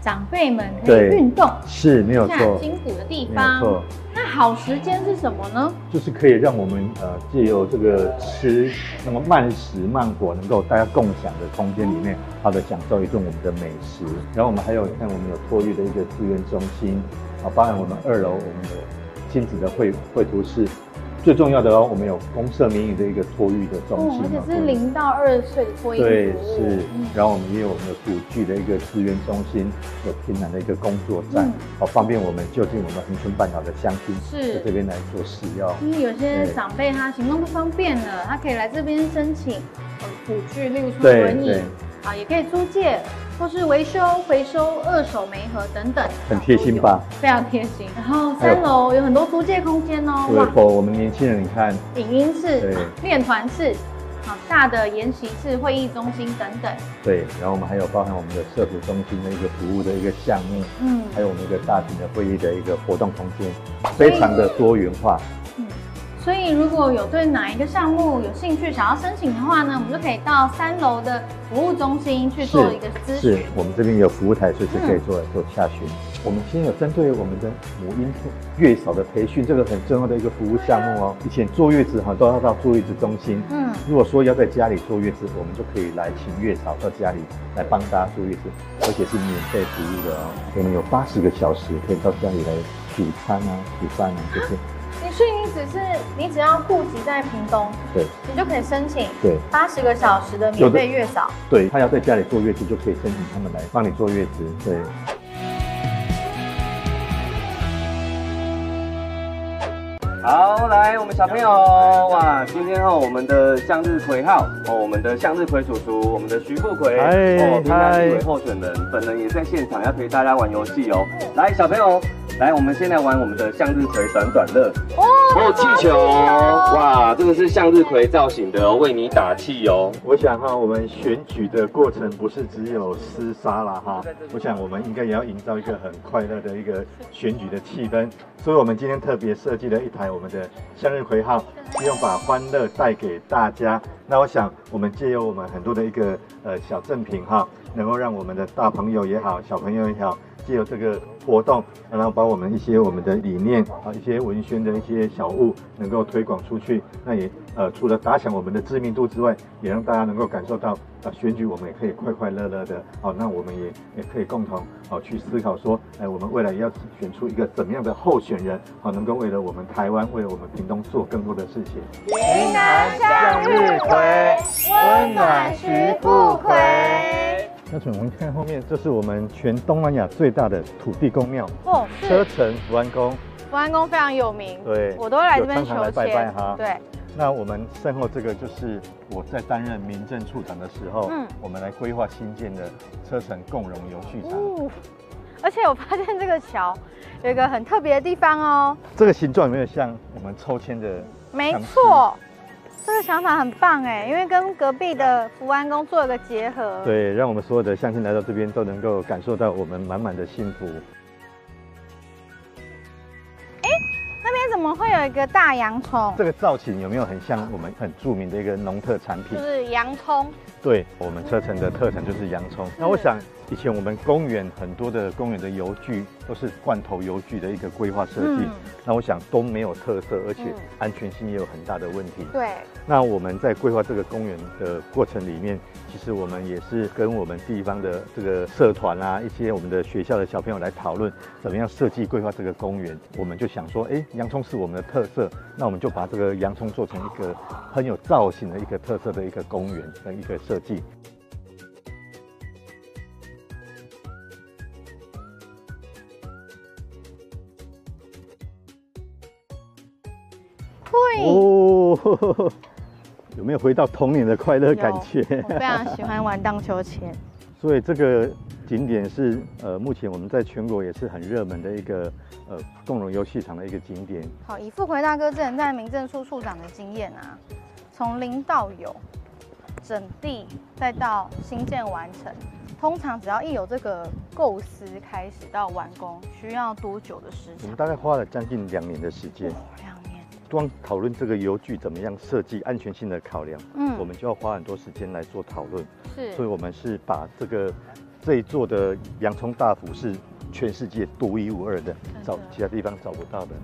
长辈们可以运动，是没有错，筋骨的地方。错，那好时间是什么呢？就是可以让我们呃借由这个吃那么慢食慢果，能够大家共享的空间里面，好的享受一顿我们的美食。然后我们还有你看，我们有托育的一个资源中心啊，包含我们二楼我们的亲子的绘绘图室。最重要的哦，我们有公社民营的一个托育的中心，而且是零到二岁的托育对，是。然后我们也有我们的古剧的一个资源中心，有平南的一个工作站，好方便我们就近我们恒春半岛的乡亲是在这边来做使用。因为有些长辈他行动不方便了，他可以来这边申请辅具，例如说轮椅，啊，也可以租借。或是维修、回收、二手煤盒等等，很贴心吧？非常贴心。然后三楼有很多租借空间哦。对，否我们年轻人，你看，影音室、练团室，好大的研习室、会议中心等等。对，然后我们还有包含我们的社服中心的一个服务的一个项目，嗯，还有我们一个大型的会议的一个活动空间，非常的多元化。所以，如果有对哪一个项目有兴趣，想要申请的话呢，我们就可以到三楼的服务中心去做一个咨询。是我们这边有服务台，随时可以做做下询。我们现在有针对我们的母婴月嫂的培训，这个很重要的一个服务项目哦。以前坐月子哈都要到坐月子中心，嗯，如果说要在家里坐月子，我们就可以来请月嫂到家里来帮大家坐月子，而且是免费服务的哦。我们有八十个小时可以到家里来煮餐啊、煮饭啊这些。所以你只是你只要户籍在屏东，对，你就可以申请对八十个小时的免费月嫂。对他要在家里坐月子，就可以申请他们来帮你坐月子。对。好，来我们小朋友哇，今天哦我们的向日葵号哦，我们的向日葵叔叔，我们的徐富奎哦，平台立委候选人本人也在现场要陪大家玩游戏哦。来，小朋友。来，我们先来玩我们的向日葵短短乐。哦，气球，哇，这个是向日葵造型的哦，为你打气哦。我想哈，我们选举的过程不是只有厮杀了哈，我想我们应该也要营造一个很快乐的一个选举的气氛。所以，我们今天特别设计了一台我们的向日葵号，希望把欢乐带给大家。那我想，我们借由我们很多的一个呃小赠品哈，能够让我们的大朋友也好，小朋友也好。借由这个活动，然后把我们一些我们的理念啊，一些文宣的一些小物能够推广出去。那也呃，除了打响我们的知名度之外，也让大家能够感受到啊，选举我们也可以快快乐乐的。好，[laughs] 那我们也也可以共同好去思考说，哎，我们未来要选出一个怎么样的候选人，好，能够为了我们台湾，为了我们屏东做更多的事情。云南向日葵，温暖徐富奎。那从我们看后面，这是我们全东南亚最大的土地公庙哦，车城福安宫。福安宫非常有名，对，我都会来这边求签。拜拜哈。对。那我们身后这个就是我在担任民政处长的时候，嗯，我们来规划新建的车城共荣游戏场。哦。而且我发现这个桥有一个很特别的地方哦。这个形状有没有像我们抽签的？没错。这个想法很棒哎，因为跟隔壁的福安宫做一个结合，对，让我们所有的乡亲来到这边都能够感受到我们满满的幸福。哎，那边怎么会有一个大洋葱？这个造型有没有很像我们很著名的一个农特产品？就是洋葱。对我们车城的特产就是洋葱。那我想。以前我们公园很多的公园的游具都是罐头游具的一个规划设计，那我想都没有特色，而且安全性也有很大的问题。对。那我们在规划这个公园的过程里面，其实我们也是跟我们地方的这个社团啊，一些我们的学校的小朋友来讨论，怎么样设计规划这个公园。我们就想说，哎，洋葱是我们的特色，那我们就把这个洋葱做成一个很有造型的一个特色的一个公园的一个设计。哦，有没有回到童年的快乐感觉？我非常喜欢玩荡秋千。[laughs] 所以这个景点是呃，目前我们在全国也是很热门的一个呃共融游戏场的一个景点。好，以富奎大哥之前在民政处处长的经验啊，从零到有，整地再到新建完成，通常只要一有这个构思开始到完工，需要多久的时间？我们大概花了将近两年的时间。光讨论这个油具怎么样设计，安全性的考量，嗯，我们就要花很多时间来做讨论。是，所以我们是把这个这一座的洋葱大福是全世界独一无二的，找其他地方找不到的。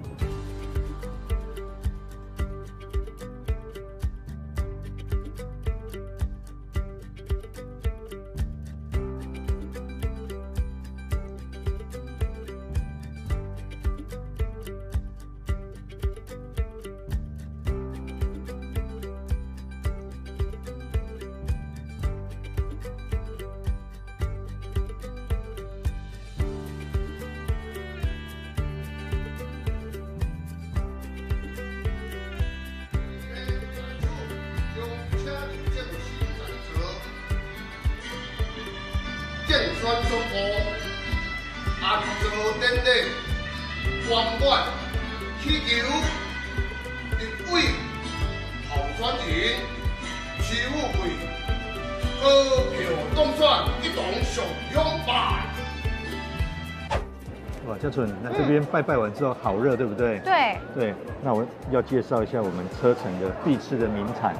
拜拜完之后好热，对不对？对对，那我要介绍一下我们车城的必吃的名产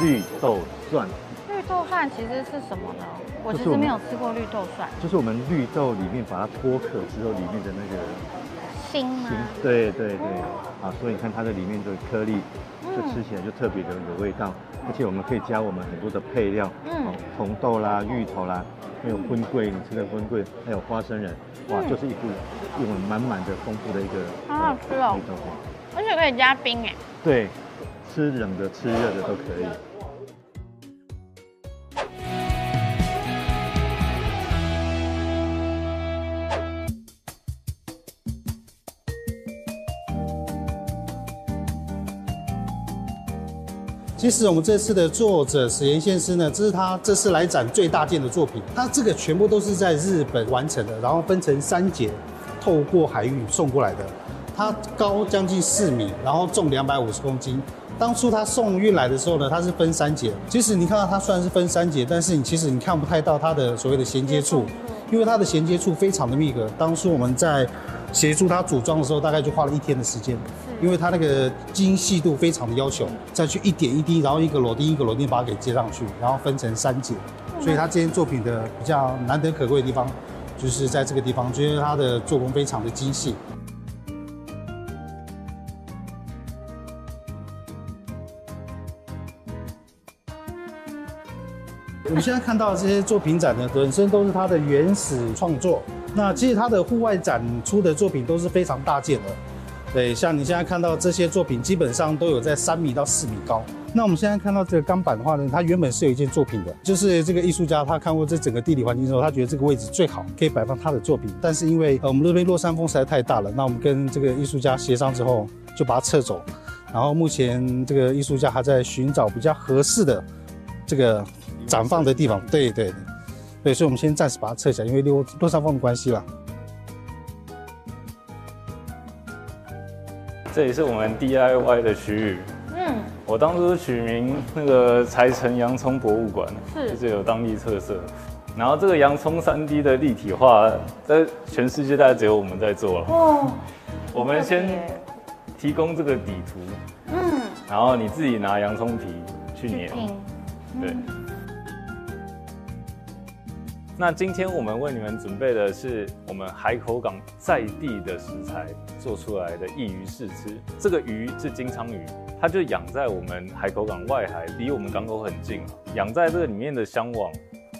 绿豆蒜。绿豆蒜其实是什么呢？我其实没有吃过绿豆蒜。就是我们绿豆里面把它脱壳之后，里面的那个心吗？对对对，啊，所以你看它的里面的颗粒，就吃起来就特别的有味道，而且我们可以加我们很多的配料，嗯，红豆啦、芋头啦。还有荤桂，你吃的荤桂，还有花生仁，哇，就是一股一碗满满的丰富的一个，好好吃哦，而且可以加冰哎，对，吃冷的吃热的都可以。其实我们这次的作者史岩先生呢，这是他这次来展最大件的作品。他这个全部都是在日本完成的，然后分成三节，透过海运送过来的，它高将近四米，然后重两百五十公斤。当初他送运来的时候呢，它是分三节。其实你看到它虽然是分三节，但是你其实你看不太到它的所谓的衔接处，因为它的衔接处非常的密合。当初我们在协助他组装的时候，大概就花了一天的时间，因为它那个精细度非常的要求，再去一点一滴，然后一个螺钉一个螺钉把它给接上去，然后分成三节。所以它这件作品的比较难得可贵的地方，就是在这个地方，觉得它的做工非常的精细。我们现在看到的这些作品展呢，本身都是它的原始创作。那其实它的户外展出的作品都是非常大件的，对，像你现在看到这些作品，基本上都有在三米到四米高。那我们现在看到这个钢板的话呢，它原本是有一件作品的，就是这个艺术家他看过这整个地理环境之后，他觉得这个位置最好可以摆放他的作品。但是因为呃我们这边落山风实在太大了，那我们跟这个艺术家协商之后，就把它撤走。然后目前这个艺术家还在寻找比较合适的这个。展放的地方，对对对，所以我们先暂时把它撤下，因为落落山风的关系了。这里是我们 DIY 的区域。嗯，我当初取名那个柴城洋葱博物馆，是就是有当地特色。然后这个洋葱 3D 的立体化，在全世界大概只有我们在做了。哦，我们先提供这个底图，嗯，然后你自己拿洋葱皮去粘，对。那今天我们为你们准备的是我们海口港在地的食材做出来的异鱼试吃。这个鱼是金鲳鱼，它就养在我们海口港外海，离我们港口很近啊。养在这个里面的香网，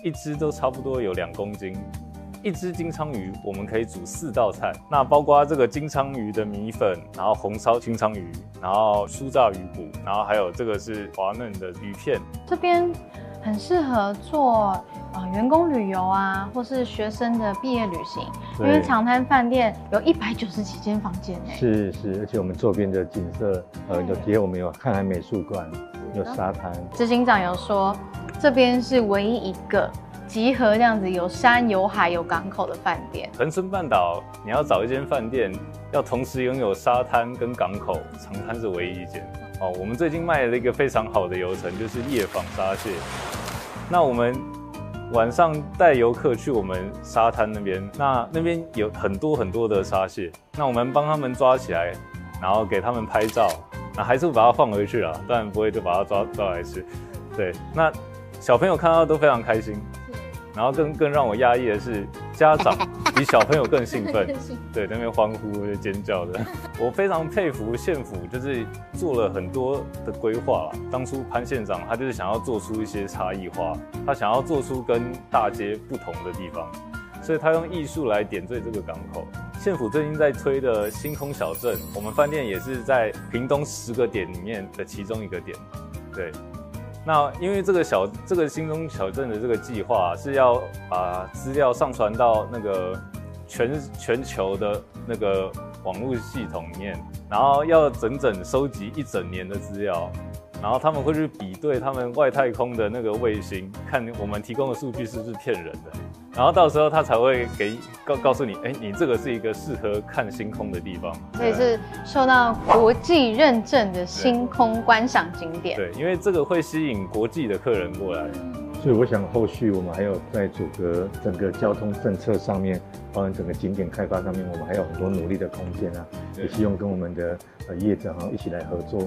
一只都差不多有两公斤。一只金鲳鱼我们可以煮四道菜，那包括这个金鲳鱼的米粉，然后红烧金鲳鱼，然后酥炸鱼骨，然后还有这个是滑嫩的鱼片。这边很适合做。啊，员工旅游啊，或是学生的毕业旅行，因为长滩饭店有一百九十几间房间呢。是是，而且我们周边的景色，呃，有提我们有看海美术馆，有沙滩。执行长有说，这边是唯一一个集合这样子有山有海有港口的饭店。恒春半岛，你要找一间饭店，要同时拥有沙滩跟港口，长滩是唯一一间。哦，我们最近卖了一个非常好的游程，就是夜访沙蟹。那我们。晚上带游客去我们沙滩那边，那那边有很多很多的沙蟹，那我们帮他们抓起来，然后给他们拍照，那还是把它放回去了，当然不会就把它抓抓来吃。对，那小朋友看到都非常开心。然后更更让我压抑的是，家长比小朋友更兴奋，[laughs] 对，那边欢呼、尖叫的。我非常佩服县府，就是做了很多的规划了。当初潘县长他就是想要做出一些差异化，他想要做出跟大街不同的地方，所以他用艺术来点缀这个港口。县府最近在推的星空小镇，我们饭店也是在屏东十个点里面的其中一个点，对。那因为这个小这个新中小镇的这个计划是要把资料上传到那个全全球的那个网络系统里面，然后要整整收集一整年的资料。然后他们会去比对他们外太空的那个卫星，看我们提供的数据是不是骗人的。然后到时候他才会给告告诉你，哎，你这个是一个适合看星空的地方。所以是受到国际认证的星空观赏景点。对，因为这个会吸引国际的客人过来。所以我想后续我们还有在阻隔整个交通政策上面，包含整个景点开发上面，我们还有很多努力的空间啊。也希望跟我们的呃业者哈一起来合作，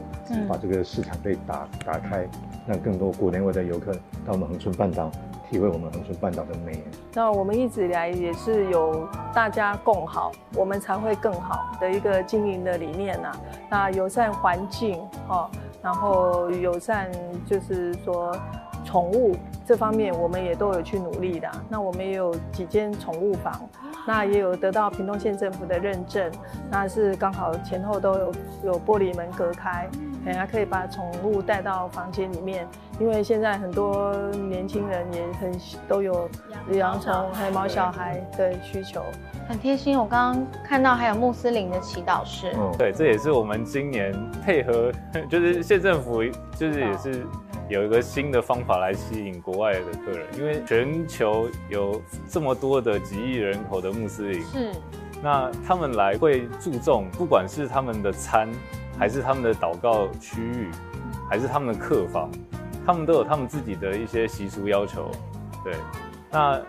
把这个市场被打打开，让更多国内外的游客到我们恒春半岛体会我们恒春半岛的美。那我们一直以来也是有大家共好，我们才会更好的一个经营的理念呐。那友善环境哈，然后友善就是说宠物。这方面我们也都有去努力的。那我们也有几间宠物房，那也有得到屏东县政府的认证，那是刚好前后都有有玻璃门隔开，大家可以把宠物带到房间里面。因为现在很多年轻人也很都有养宠还有毛小孩的需求，很贴心。我刚刚看到还有穆斯林的祈祷室，嗯对，这也是我们今年配合，[laughs] 就是县政府就是也是。有一个新的方法来吸引国外的客人，因为全球有这么多的几亿人口的穆斯林，是，那他们来会注重，不管是他们的餐，还是他们的祷告区域，还是他们的客房，他们都有他们自己的一些习俗要求。对，那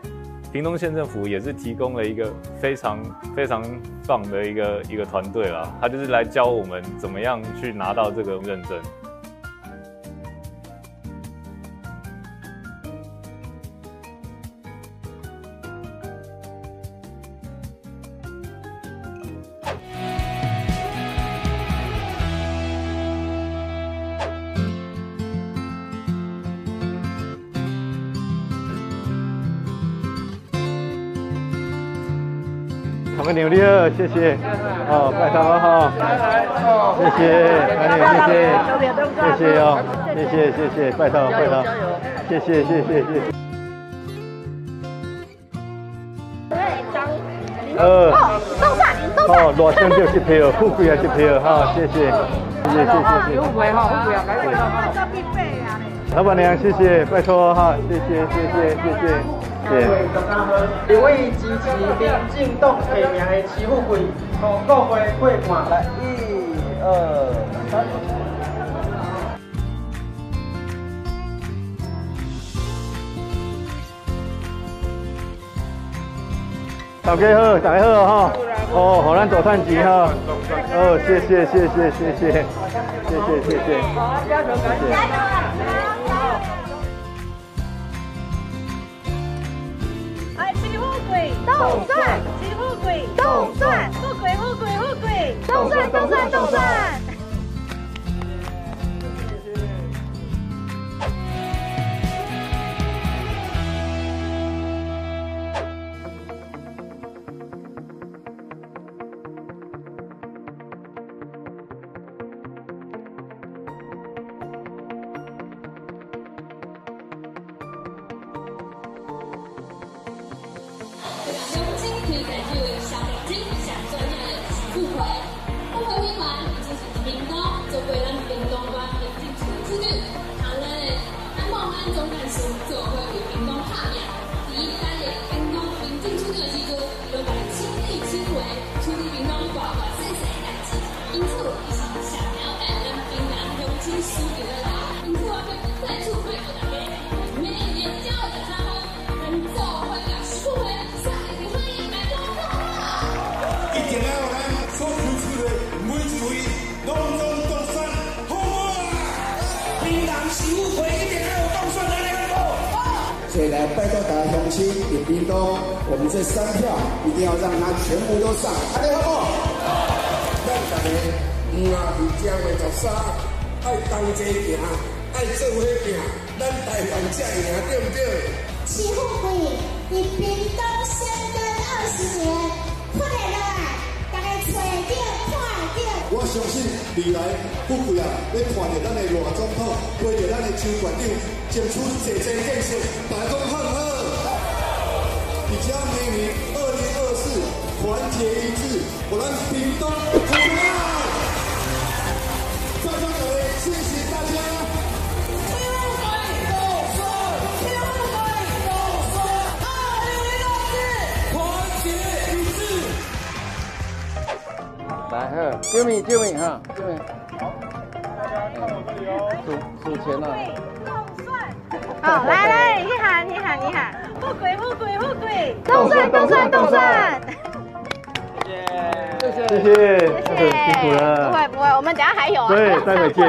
屏东县政府也是提供了一个非常非常棒的一个一个团队啦，他就是来教我们怎么样去拿到这个认证。牛你好，谢谢，哦，拜托哈，谢谢，唐牛谢谢，谢谢哦，谢谢谢谢，拜托拜托，谢谢谢谢谢谢。呃，送饭送哦，热香就一票，富贵也一票哈，谢谢，谢谢谢谢谢谢。富贵哈，富贵啊，来老板娘，谢谢，拜托哈，谢谢谢谢谢谢。一位支持民进党提名的徐富贵，从各会会看来，一二三。大家好，大家好哈，哦，好，咱大赚钱哈，哦，谢谢谢谢谢谢，谢谢谢谢，谢动算，徐富贵，动算，富贵富贵富贵，动算动算动算。